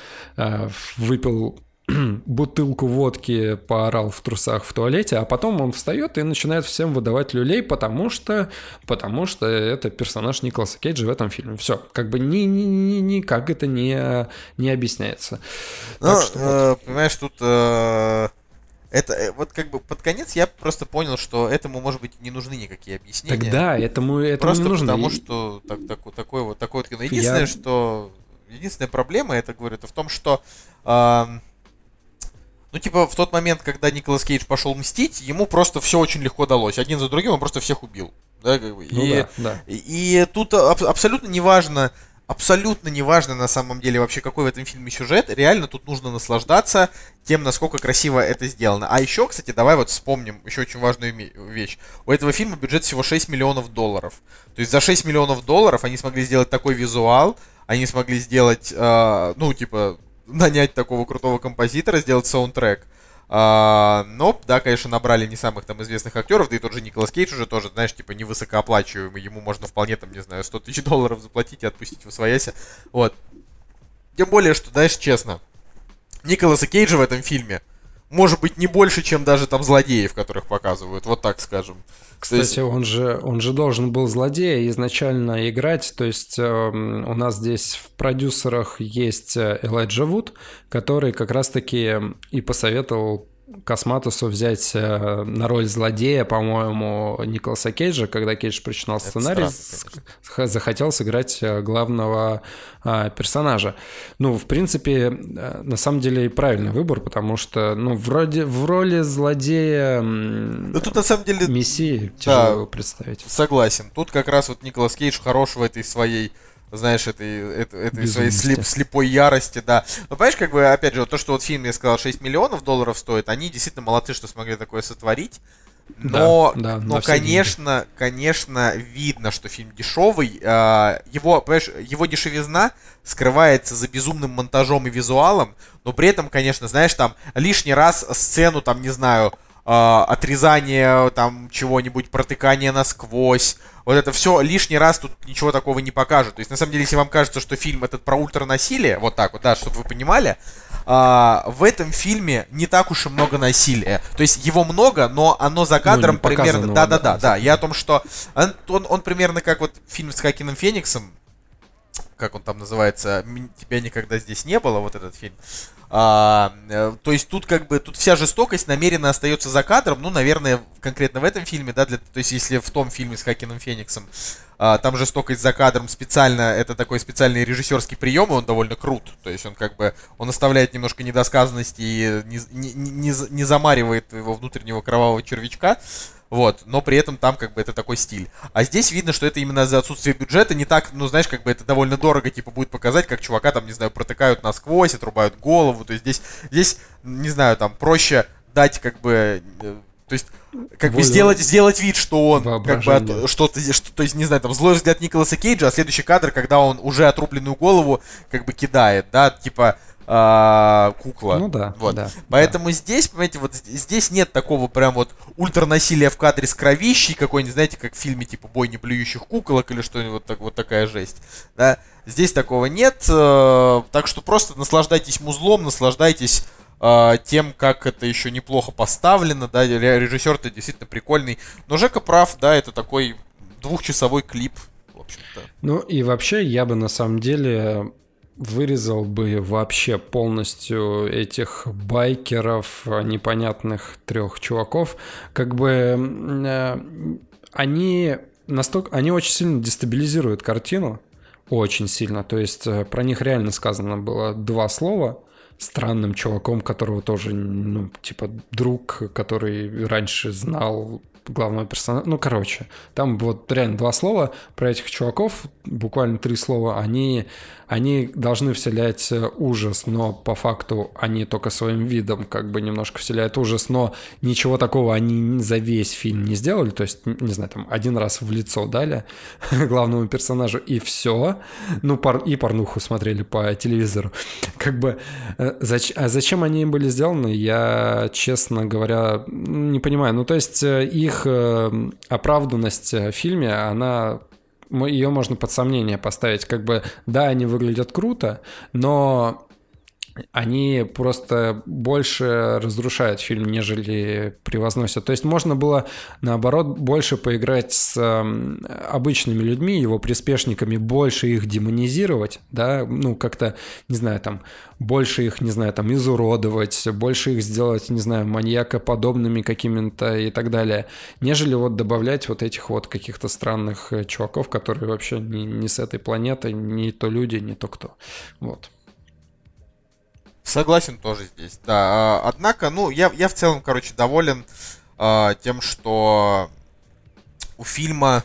выпил *clears throat* бутылку водки, поорал в трусах в туалете, а потом он встает и начинает всем выдавать люлей, потому что, потому что это персонаж Николаса Кейджа в этом фильме. Все, как бы ни, ни, ни, никак это не, не объясняется. Ну, Так что э, понимаешь, тут э, это э, вот как бы под конец я просто понял, что этому, может быть, не нужны никакие объяснения. Тогда этому, этому Просто не нужно. потому, что так, так, вот такой вот кино. Единственное, Я- что единственная проблема, это говорю, это в том, что ам, ну, типа, в тот момент, когда Николас Кейдж пошел мстить, ему просто все очень легко далось. Один за другим он просто всех убил. Да, как бы. Ну и, да, да. и, и тут аб- абсолютно неважно, абсолютно неважно на самом деле вообще какой в этом фильме сюжет. Реально тут нужно наслаждаться тем, насколько красиво это сделано. А еще, кстати, давай вот вспомним еще очень важную вещь. У этого фильма бюджет всего 6 миллионов долларов. То есть за 6 миллионов долларов они смогли сделать такой визуал, они смогли сделать, э, ну, типа, нанять такого крутого композитора, сделать саундтрек. А, но, да, конечно, набрали не самых там известных актеров, да и тот же Николас Кейдж уже тоже, знаешь, типа невысокооплачиваемый, ему можно вполне там, не знаю, 100 тысяч *laughs* долларов заплатить и отпустить в своясе. Вот. Тем более, что, знаешь, честно, Николаса Кейджа в этом фильме может быть не больше, чем даже там злодеев, которых показывают, вот так скажем. То есть- Кстати, он же, он же должен был злодея изначально играть. То есть эм, у нас здесь в продюсерах есть э, Элайджа Вуд, который как раз-таки и посоветовал Косматусу взять э, на роль злодея, по-моему, Николаса Кейджа, когда Кейдж прочитал сценарий, странно, с- х- захотел сыграть э, главного а, персонажа. Ну, в принципе, э, на самом деле и правильный выбор, потому что, ну, вроде в роли злодея Ну тут на самом деле Мессии тяжело Да. представить. Согласен. Тут как раз вот Николас Кейдж хорош в этой своей знаешь, этой, этой, этой своей слеп- слепой ярости, да. Но понимаешь, как бы, опять же, вот то, что вот фильм, я сказал, 6 миллионов долларов стоит, они действительно молодцы, что смогли такое сотворить. Но, Да, да, но все деньги. конечно, конечно, видно, что фильм дешевый. А, Его, понимаешь, его дешевизна скрывается за безумным монтажом и визуалом, но при этом, конечно, знаешь, там лишний раз сцену, там, не знаю, отрезание там чего-нибудь, протыкание насквозь. Вот это все лишний раз тут ничего такого не покажут. То есть, на самом деле, если вам кажется, что фильм этот про ультранасилие, вот так вот, да, чтобы вы понимали, а, в этом фильме не так уж и много насилия. То есть его много, но оно за кадром не показанного, примерно... Да, да, да. да. Я о том, что он, он, он примерно как вот фильм с Хакином Фениксом, как он там называется, «М- тебя никогда здесь не было, вот этот фильм. А, э, то есть тут как бы тут вся жестокость намеренно остается за кадром, ну, наверное, конкретно в этом фильме, да, для, то есть если в том фильме с Хакином Фениксом а, там жестокость за кадром специально, это такой специальный режиссерский прием, и он довольно крут, то есть он как бы, он оставляет немножко недосказанности и не, не, не, не замаривает его внутреннего кровавого червячка, вот, но при этом там как бы это такой стиль. А здесь видно, что это именно за отсутствие бюджета не так, ну знаешь, как бы это довольно дорого, типа, будет показать, как чувака там, не знаю, протыкают насквозь, отрубают голову. То есть здесь, здесь, не знаю, там проще дать как бы. э, То есть, как бы Волю сделать, сделать вид, что он как бы что-то, что, то есть, не знаю, там злой взгляд Николаса Кейджа, а следующий кадр, когда он уже отрубленную голову как бы кидает, да, типа а, кукла. Ну да, Вот. да, Поэтому здесь, понимаете, вот здесь нет такого прям вот ультранасилия в кадре с кровищей какой-нибудь, знаете, как в фильме типа «Бой не блюющих куколок» или что-нибудь вот, так, вот такая жесть. Да? Здесь такого нет, э, так что просто наслаждайтесь музлом, наслаждайтесь э, тем, как это еще неплохо поставлено, да, режиссер-то действительно прикольный. Но Жека прав, да, это такой двухчасовой клип, в общем-то. Ну и вообще я бы на самом деле вырезал бы вообще полностью этих байкеров, непонятных трех чуваков. Как бы э, они настолько, они очень сильно дестабилизируют картину, очень сильно. То есть э, про них реально сказано было два слова странным чуваком, которого тоже, ну, типа, друг, который раньше знал главного персонажа. Ну, короче, там вот реально два слова про этих чуваков, буквально три слова, они, они должны вселять ужас, но по факту они только своим видом как бы немножко вселяют ужас, но ничего такого они за весь фильм не сделали, то есть, не знаю, там один раз в лицо дали *laughs* главному персонажу, и все. Ну, пор- и порнуху смотрели по телевизору. Как бы, э, зач- а зачем они были сделаны, я, честно говоря, не понимаю. Ну, то есть, э, их э, оправданность э, в фильме, она ее можно под сомнение поставить. Как бы, да, они выглядят круто, но они просто больше разрушают фильм, нежели превозносят. То есть можно было, наоборот, больше поиграть с обычными людьми, его приспешниками, больше их демонизировать, да, ну, как-то, не знаю, там, больше их, не знаю, там, изуродовать, больше их сделать, не знаю, маньякоподобными какими-то и так далее, нежели вот добавлять вот этих вот каких-то странных э, чуваков, которые вообще не, не с этой планеты, не то люди, не то кто. Вот. Согласен тоже здесь, да. А, Однако, ну, я, я в целом, короче, доволен а, тем, что у фильма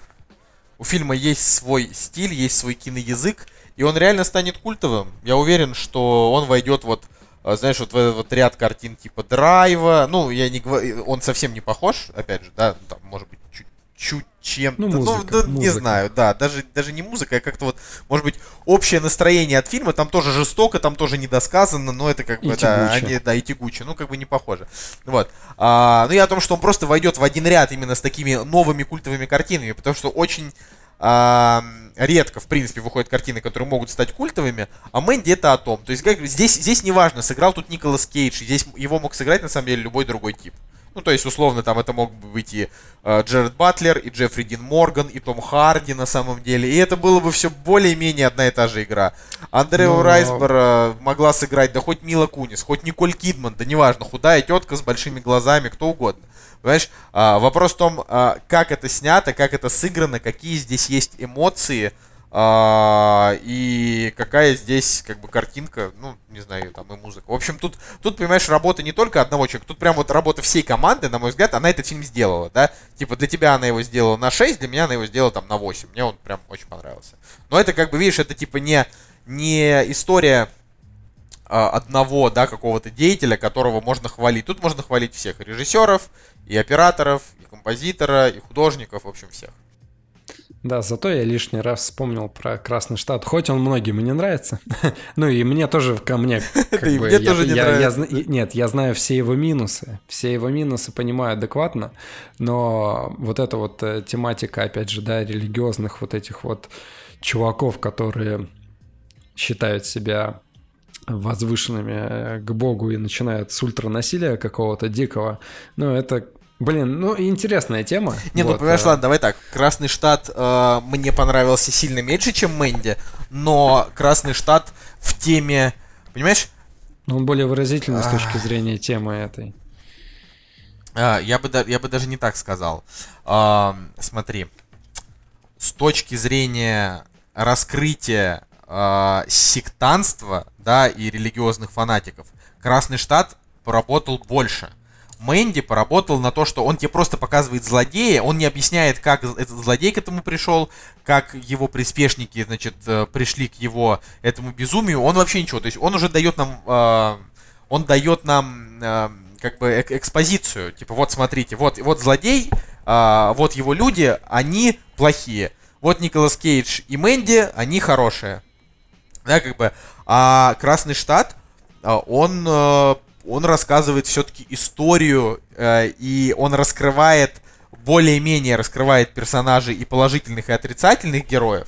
у фильма есть свой стиль, есть свой киноязык, и он реально станет культовым. Я уверен, что он войдет вот, а, знаешь, вот в этот вот ряд картин типа Драйва. Ну, я не говорю, он совсем не похож, опять же, да, там, может быть, чуть чуть чем-то. Ну, музыка, да, не музыка. знаю, да, даже, даже не музыка, а как-то вот, может быть, общее настроение от фильма, там тоже жестоко, там тоже недосказанно, но это как И бы, да, тягуче. они, да, и тягуче, ну, как бы не похоже. Вот. А, ну, я о том, что он просто войдет в один ряд именно с такими новыми культовыми картинами, потому что очень а, редко, в принципе, выходят картины, которые могут стать культовыми, а Мэнди это о том. То есть как, здесь, здесь неважно, сыграл тут Николас Кейдж, здесь его мог сыграть, на самом деле, любой другой тип. Ну, то есть, условно, там это мог бы быть и э, Джеред Батлер, и Джеффри Дин Морган, и Том Харди на самом деле. И это было бы все более-менее одна и та же игра. Андрео Но- Райсбор э, могла сыграть, да хоть Мила Кунис, хоть Николь Кидман, да неважно, худая тетка с большими глазами, кто угодно. Понимаешь, А, вопрос в том, а, как это снято, как это сыграно, какие здесь есть эмоции, а, и какая здесь как бы картинка, ну, не знаю, там и музыка. В общем, тут, тут, понимаешь, работа не только одного человека, тут прям вот работа всей команды, на мой взгляд, она этот фильм сделала, да? Типа для тебя она его сделала на 6, для меня она его сделала там на 8. Мне он прям очень понравился. Но это как бы, видишь, это типа не, не история а, одного, да, какого-то деятеля, которого можно хвалить. Тут можно хвалить всех, и режиссеров, и операторов, и композитора, и художников, в общем, всех. Да, зато я лишний раз вспомнил про Красный Штат. Хоть он многим и не нравится. *laughs* ну и мне тоже ко мне. *laughs* Да и мне тоже не нравится. Нет, я знаю все его минусы. Все его минусы понимаю адекватно. Но вот эта вот э, тематика, опять же, да, религиозных вот этих вот чуваков, которые считают себя возвышенными э, к Богу и начинают с ультранасилия какого-то дикого. Ну, это, блин, ну, интересная тема. Не, ну Вот, понимаешь, э, ладно, давай так. Красный штат э, мне понравился сильно меньше, чем Мэнди, но Красный штат в теме, понимаешь, Но Он более выразительный с точки зрения темы этой. А, я, бы, я бы даже не так сказал. А, смотри, с точки зрения раскрытия а, сектанства, да, и религиозных фанатиков, Красный Штат поработал больше. Мэнди поработал на то, что он тебе просто показывает злодея, он не объясняет, как этот злодей к этому пришел, как его приспешники, значит, э, пришли к его этому безумию, он вообще ничего, то есть он уже дает нам, э, он дает нам э, как бы эк- экспозицию, типа вот смотрите, вот, вот злодей, а, вот его люди, они плохие, вот Николас Кейдж и Мэнди, они хорошие, да, как бы, а Красный Штат, а, он, э, он рассказывает все-таки историю, э, и он раскрывает, более-менее раскрывает персонажей и положительных, и отрицательных героев.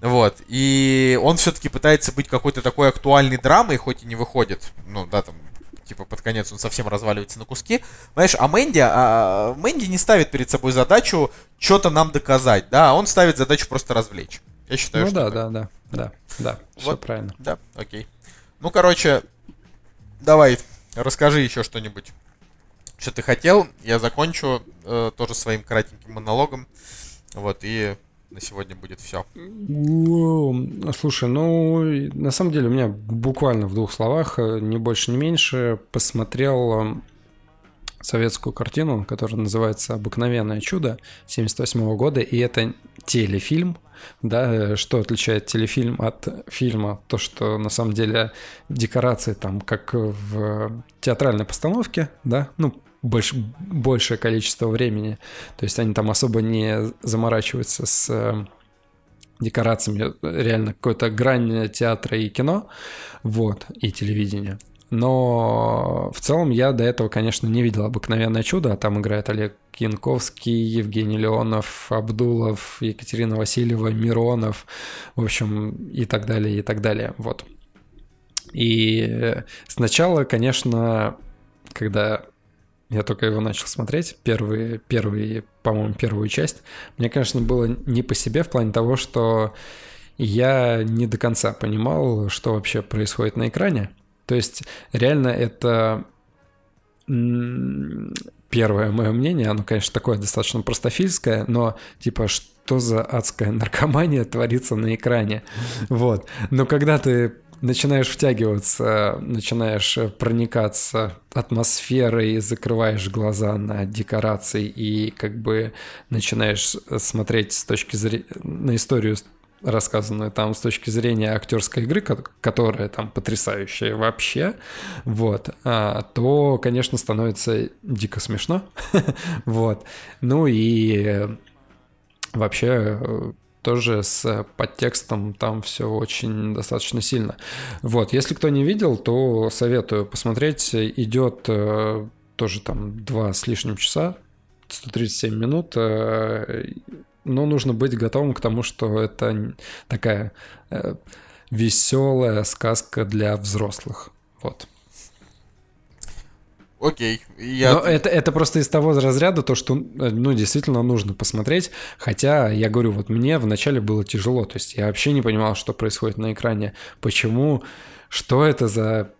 Вот, и он все-таки пытается быть какой-то такой актуальной драмой, хоть и не выходит, ну, да, там, типа, под конец он совсем разваливается на куски. Понимаешь, а Мэнди, а, Мэнди не ставит перед собой задачу что-то нам доказать, да, он ставит задачу просто развлечь. Я считаю, Ну что да, так. да, да, да, да, все Вот. правильно. Да, окей. Ну, короче, давай, расскажи еще что-нибудь. Что ты хотел, я закончу э, тоже своим кратеньким монологом. Вот, и на сегодня будет все. Слушай, ну, на самом деле у меня буквально в двух словах, э, не больше, не меньше, посмотрел э, советскую картину, которая называется «Обыкновенное чудо» 78 года, и это телефильм, да, э, что отличает телефильм от фильма? То, что на самом деле декорации там, как в театральной постановке, да, ну, больш, большее количество времени, то есть они там особо не заморачиваются с э, декорациями, реально какой-то грань театра и кино, вот, и телевидения. Но в целом я до этого, конечно, не видел «Обыкновенное чудо», а там играет Олег Янковский, Евгений Леонов, Абдулов, Екатерина Васильева, Миронов, в общем, и так далее, и так далее, вот. И сначала, конечно, когда я только его начал смотреть, первые, первые, по-моему, первую часть, мне, конечно, было не по себе в плане того, что я не до конца понимал, что вообще происходит на экране. То есть, реально, это первое мое мнение, оно, конечно, такое достаточно простофильское, но типа, что за адская наркомания творится на экране? Вот. Но когда ты начинаешь втягиваться, начинаешь проникаться атмосферой, закрываешь глаза на декорации и как бы начинаешь смотреть с точки зрения на историю рассказанную там с точки зрения актерской игры, ко- которая там потрясающая вообще, вот, а, то, конечно, становится дико смешно, *laughs* вот. Ну и э, вообще э, тоже с подтекстом там все очень достаточно сильно. Вот, если кто не видел, то советую посмотреть. Идет э, тоже там два с лишним часа, 137 минут. Э, но нужно быть готовым к тому, что это такая веселая сказка для взрослых. Вот. Окей. Я... Но это, это просто из того разряда, то, что, э, ну, действительно нужно посмотреть. Хотя, я говорю, вот мне вначале было тяжело. То есть я вообще не понимал, что происходит на экране. Почему, что это за...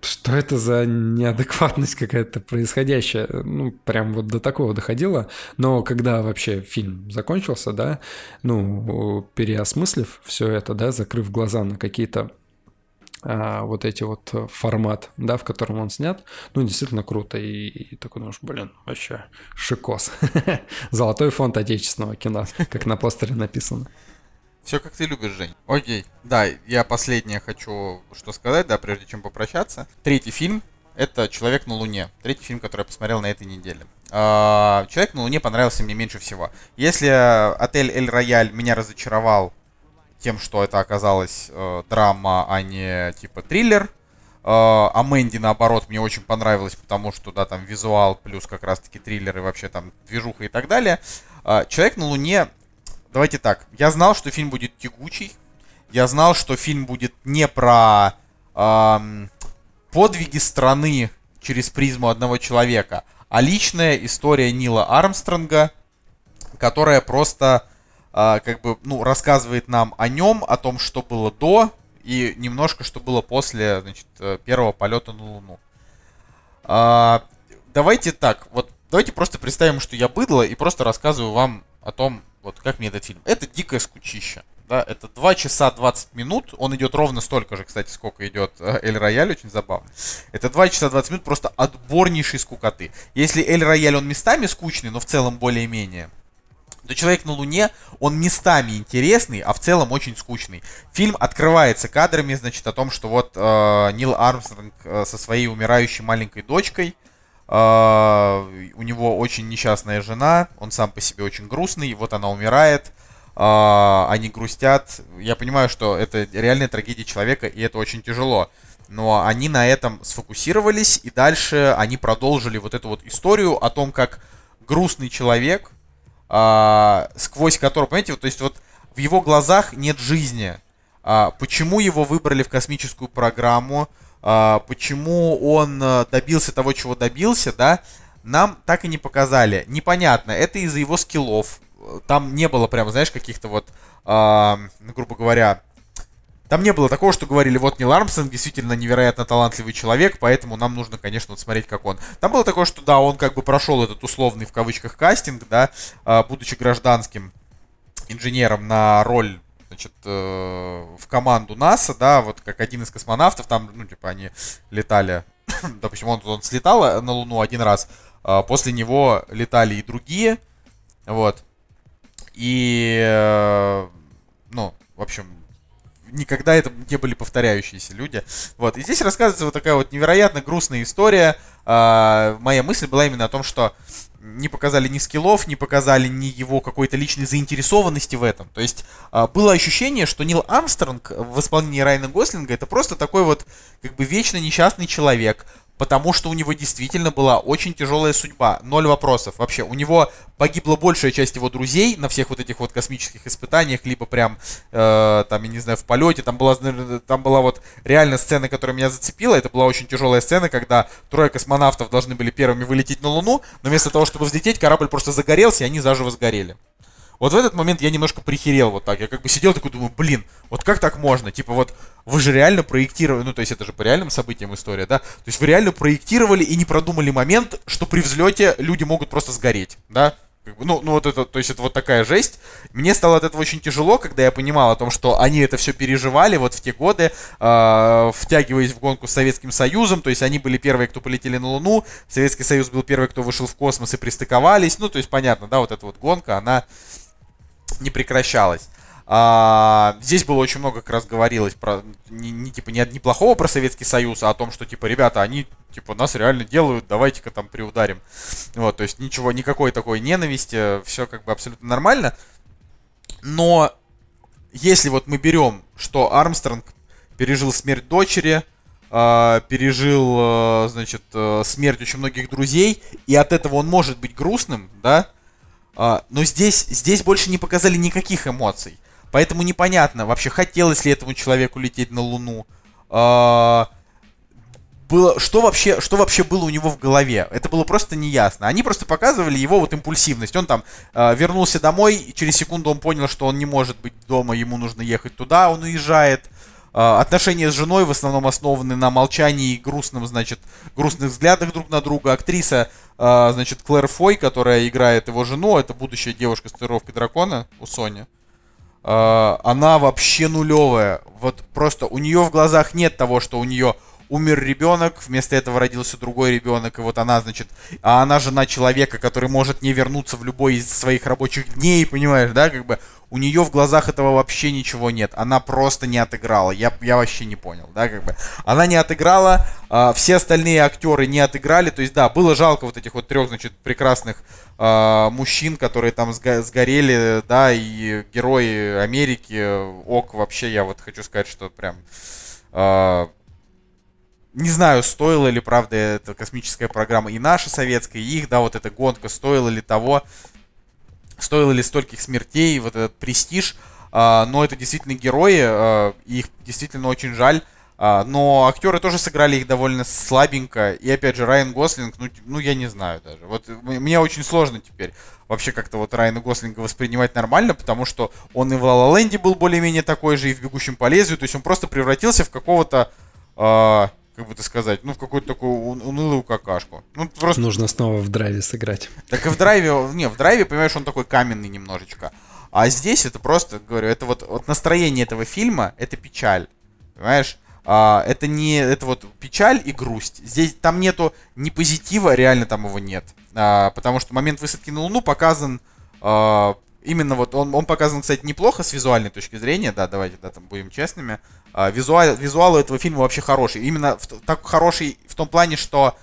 Что это за неадекватность какая-то происходящая? Ну, прям вот до такого доходило. Но когда вообще фильм закончился, да, ну, переосмыслив все это, да, закрыв глаза на какие-то а, вот эти вот э, формат, да, в котором он снят, ну, действительно круто. И, и такой думаешь, блин, вообще шикос. *laughs* Золотой фонд отечественного кино, как на постере написано. Все как ты любишь, Жень. Окей. Да, я последнее хочу что сказать, да, прежде чем попрощаться. Третий фильм это «Человек на Луне». Третий фильм, который я посмотрел на этой неделе. А, «Человек на Луне» понравился мне меньше всего. Если отель «Эль Рояль» меня разочаровал тем, что это оказалась э, драма, а не типа триллер, э, а Мэнди, наоборот, мне очень понравилось, потому что, да, там визуал плюс как раз-таки триллер и вообще там движуха и так далее. Э, «Человек на Луне» Давайте так. Я знал, что фильм будет тягучий. Я знал, что фильм будет не про эм, подвиги страны через призму одного человека, а личная история Нила Армстронга, которая просто э, как бы ну рассказывает нам о нем, о том, что было до и немножко что было после значит э, первого полета на Луну. А, давайте так, вот давайте просто представим, что я быдло и просто рассказываю вам о том, вот как мне этот фильм. Это дикое скучище. Да, это 2 часа 20 минут. Он идет ровно столько же, кстати, сколько идет э, Эль Рояль, очень забавно. Это 2 часа 20 минут просто отборнейшей скукоты. Если Эль Рояль, он местами скучный, но в целом более-менее, то Человек на Луне, он местами интересный, а в целом очень скучный. Фильм открывается кадрами, значит, о том, что вот э, Нил Армстронг э, со своей умирающей маленькой дочкой, у него очень несчастная жена, он сам по себе очень грустный, вот она умирает, э, они грустят. Я понимаю, что это реальная трагедия человека, и это очень тяжело. Но они на этом сфокусировались, и дальше они продолжили вот эту вот историю о том, как грустный человек, а, сквозь которого, понимаете, вот, то есть вот в его глазах нет жизни. А, почему его выбрали в космическую программу? А, почему он а, добился того, чего добился, да? Нам так и не показали. Непонятно, это из-за его скиллов. Там не было прям, знаешь, каких-то вот, а, ну, грубо говоря, там не было такого, что говорили, вот Нил Армстронг действительно невероятно талантливый человек, поэтому нам нужно, конечно, вот смотреть, как он. Там было такое, что да, он как бы прошел этот условный в кавычках кастинг, да, а, будучи гражданским инженером на роль значит, э, в команду НАСА, да, вот как один из космонавтов, там, ну, типа, они летали, *coughs* допустим, он, он слетал на Луну один раз, а после него летали и другие, вот, и, э, ну, в общем, никогда это не были повторяющиеся люди. Вот. И здесь рассказывается вот такая вот невероятно грустная история. Моя мысль была именно о том, что не показали ни скиллов, не показали ни его какой-то личной заинтересованности в этом. То есть а, было ощущение, что Нил Армстронг в исполнении Райана Гослинга это просто такой вот как бы вечно несчастный человек, потому что у него действительно была очень тяжелая судьба. Ноль вопросов. Вообще, у него погибла большая часть его друзей на всех вот этих вот космических испытаниях, либо прям, э, там, я не знаю, в полете. Там была, там была вот реально сцена, которая меня зацепила. Это была очень тяжелая сцена, когда трое космонавтов должны были первыми вылететь на Луну, но вместо того, чтобы взлететь, корабль просто загорелся, и они заживо сгорели. Вот в этот момент я немножко прихерел вот так. Я как бы сидел такой, думаю, блин, вот как так можно? Типа вот вы же реально проектировали, ну то есть это же по реальным событиям история, да? То есть вы реально проектировали и не продумали момент, что при взлете люди могут просто сгореть, да? Ну, ну вот это, то есть это вот такая жесть. Мне стало от этого очень тяжело, когда я понимал о том, что они это все переживали вот в те годы, э, втягиваясь в гонку с Советским Союзом. То есть они были первые, кто полетели на Луну, Советский Союз был первый, кто вышел в космос и пристыковались. Ну, то есть понятно, да, вот эта вот гонка, она не прекращалась. А, здесь было очень много, как раз говорилось про не, не типа не, не плохого про Советский Союз, а о том, что типа ребята, они типа нас реально делают, давайте-ка там приударим. Вот, то есть ничего, никакой такой ненависти, все как бы абсолютно нормально. Но если вот мы берем, что Армстронг пережил смерть дочери, э, пережил, э, значит, э, смерть очень многих друзей, и от этого он может быть грустным, да, а, но здесь, здесь больше не показали никаких эмоций. Поэтому непонятно, вообще хотелось ли этому человеку лететь на Луну. А, было, что вообще, что вообще было у него в голове? Это было просто неясно. Они просто показывали его вот импульсивность. Он там э, вернулся домой, и через секунду он понял, что он не может быть дома, ему нужно ехать туда, он уезжает. Э, отношения с женой в основном основаны на молчании и грустном, значит, грустных взглядах друг на друга. Актриса, э, значит, Клэр Фой, которая играет его жену, это будущая девушка с татуировкой дракона у Сони. Э, она вообще нулевая. Вот просто у нее в глазах нет того, что у нее умер ребенок, вместо этого родился другой ребенок, и вот она, значит, а она жена человека, который может не вернуться в любой из своих рабочих дней, понимаешь, да, как бы у нее в глазах этого вообще ничего нет. Она просто не отыграла. Я, я вообще не понял, да, как бы. Она не отыграла, а, все остальные актеры не отыграли. То есть, да, было жалко вот этих вот трех, значит, прекрасных а, мужчин, которые там сго- сгорели, да, и герои Америки. Ок, вообще, я вот хочу сказать, что прям... а, не знаю, стоила ли, правда, эта космическая программа и наша советская, и их, да, вот эта гонка, стоила ли того, стоило ли стольких смертей, вот этот престиж, а, но это действительно герои, а, их действительно очень жаль, а, но актеры тоже сыграли их довольно слабенько, и опять же, Райан Гослинг, ну, ну я не знаю даже, вот м- мне очень сложно теперь вообще как-то вот Райана Гослинга воспринимать нормально, потому что он и в Ла Ленде был более-менее такой же, и в Бегущем по лезвию, то есть он просто превратился в какого-то, а, как бы это сказать, ну, в какую-то такую ун- унылую какашку. Ну, просто Нужно снова в драйве сыграть. так и в драйве, не, в драйве, понимаешь, он такой каменный немножечко. А здесь это просто, говорю, это вот, вот настроение этого фильма, это печаль. Понимаешь? А, это не, это вот печаль и грусть. Здесь, там нету ни позитива, реально там его нет. А, потому что момент высадки на Луну показан, а, именно вот, он, он показан, кстати, неплохо с визуальной точки зрения, да, давайте, да, там будем честными. А, визуаль, визуал у этого фильма вообще хороший. Именно в так хороший в том плане, что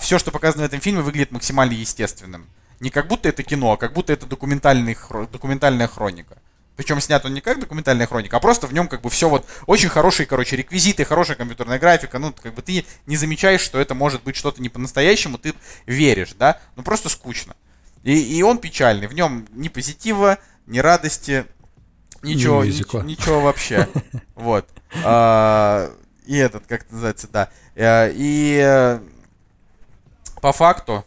все, что показано в этом фильме, выглядит максимально естественным. Не как будто это кино, а как будто это документальный, документальная хроника. Причем снят он не как документальная хроника, а просто в нем как бы все вот очень хорошие, короче, реквизиты, хорошая компьютерная графика. Ну, как бы ты не замечаешь, что это может быть что-то не по-настоящему, ты веришь, да? Ну, просто скучно. И, и он печальный. В нем ни позитива, ни радости, ничего, Ни ничего вообще. *laughs* Вот. А, И этот, как называется, да. Э, И э, по факту,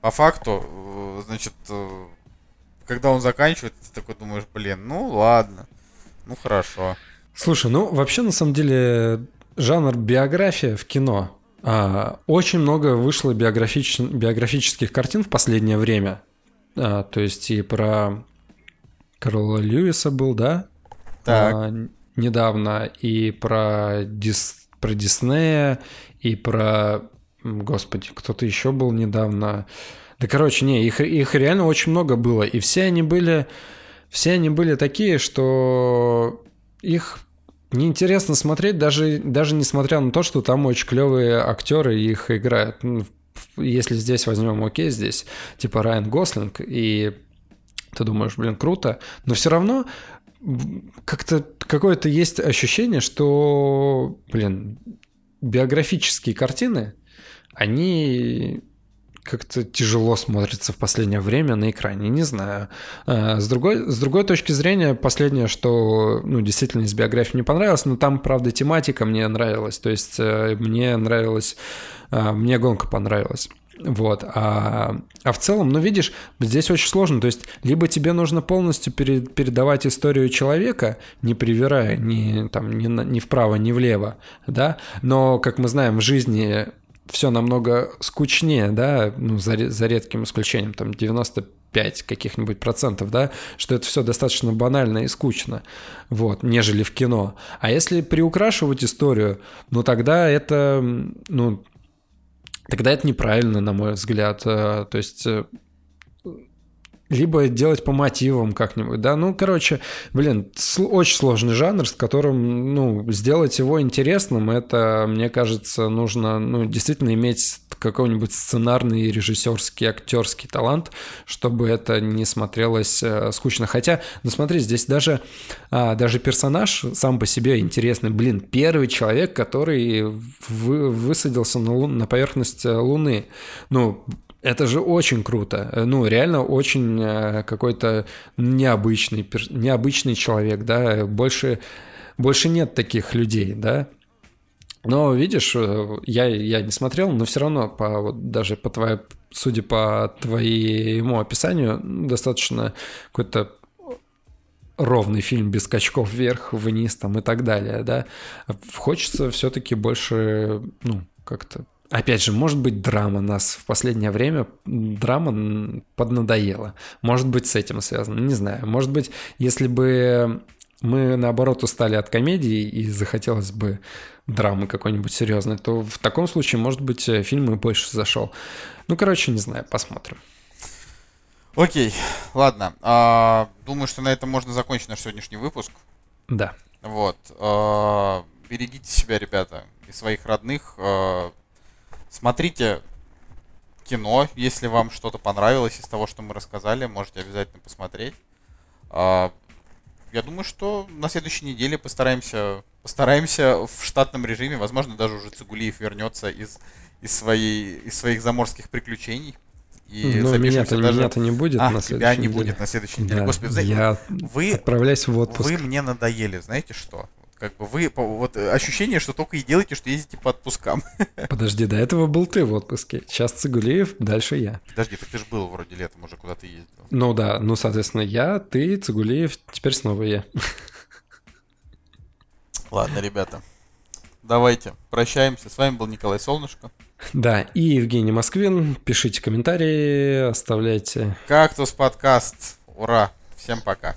по факту, э, значит, когда он заканчивает, ты такой думаешь, блин, ну ладно, ну хорошо. Слушай, ну вообще на самом деле жанр биография в кино. а, очень много вышло биографич- биографических картин в последнее время. А, то есть и про Карла Льюиса был, да? Так. А, недавно и про, Дис, про Диснея, и про... Господи, кто-то еще был недавно. Да, короче, не, их, их реально очень много было. И все они были... Все они были такие, что их неинтересно смотреть, даже, даже несмотря на то, что там очень клевые актеры их играют. Ну, Если здесь возьмем, окей, здесь типа Райан Гослинг, и ты думаешь, блин, круто, но все равно как-то какое-то есть ощущение, что, блин, биографические картины, они как-то тяжело смотрятся в последнее время на экране, не знаю. А, С другой, с другой точки зрения, последнее, что ну, действительно из биографии мне понравилось, но там, правда, тематика мне нравилась. То есть э, мне нравилась, а, мне гонка понравилась. Вот. А, а в целом, ну, видишь, здесь очень сложно. То есть, либо тебе нужно полностью пере- передавать историю человека, не привирая ни, там, ни, ни вправо, ни влево, да, но, как мы знаем, в жизни все намного скучнее, да, ну, за, за редким исключением, там, 95 каких-нибудь процентов, да, что это все достаточно банально и скучно, вот, нежели в кино. А если приукрашивать историю, ну, тогда это, ну, тогда это неправильно, на мой взгляд. Э, То есть э, либо делать по мотивам как-нибудь, да, ну, короче, блин, очень сложный жанр, с которым, ну, сделать его интересным, это, мне кажется, нужно, ну, действительно иметь какой-нибудь сценарный, режиссерский, актерский талант, чтобы это не смотрелось э, скучно. Хотя, ну, смотри, здесь даже, а, даже персонаж сам по себе интересный. Блин, первый человек, который вы- высадился на, лун- на поверхность э, Луны. Ну, это же очень круто. Э, Ну, реально очень э, какой-то необычный, необычный человек, да. Больше, больше нет таких людей, да. Но видишь, э, я, я не смотрел, но все равно по, вот, даже по твоей, судя по твоему описанию, достаточно какой-то ровный фильм без скачков вверх, вниз там и так далее, да. Хочется все-таки больше, ну, как-то Опять же, может быть, драма нас в последнее время, драма поднадоела. Может быть, с этим связано, не знаю. Может быть, если бы мы, наоборот, устали от комедии и захотелось бы драмы какой-нибудь серьезной, то в таком случае, может быть, э, фильм и больше зашел. Ну, короче, не знаю, посмотрим. Окей, ладно. а, думаю, что на этом можно закончить наш сегодняшний выпуск. Да. Вот. а, берегите себя, ребята, и своих родных. а, смотрите кино, если вам что-то понравилось из того, что мы рассказали, можете обязательно посмотреть. А, я думаю, что на следующей неделе постараемся, постараемся в штатном режиме, возможно, даже уже Цигулиев вернется из, из, своей, из своих заморских приключений. И запишемся меня-то, меня-то не будет а, на тебя не неделе. будет на следующей неделе. Да, Господи, знаете, я вы, отправляюсь в отпуск. вы мне надоели, знаете что? Как бы вы, вот э, ощущение, что только и делаете, что ездите по отпускам. *laughs* Подожди, до этого был ты в отпуске. Сейчас Цигулиев, дальше я. Подожди, так ты же был вроде летом уже, куда ты ездил. Ну да, ну, соответственно, я, ты, Цигулиев, теперь снова я. *laughs* Ладно, ребята, давайте прощаемся. С вами был Николай Солнышко. Да, и Евгений Москвин. Пишите комментарии, оставляйте. Кактус подкаст. Ура! Всем пока.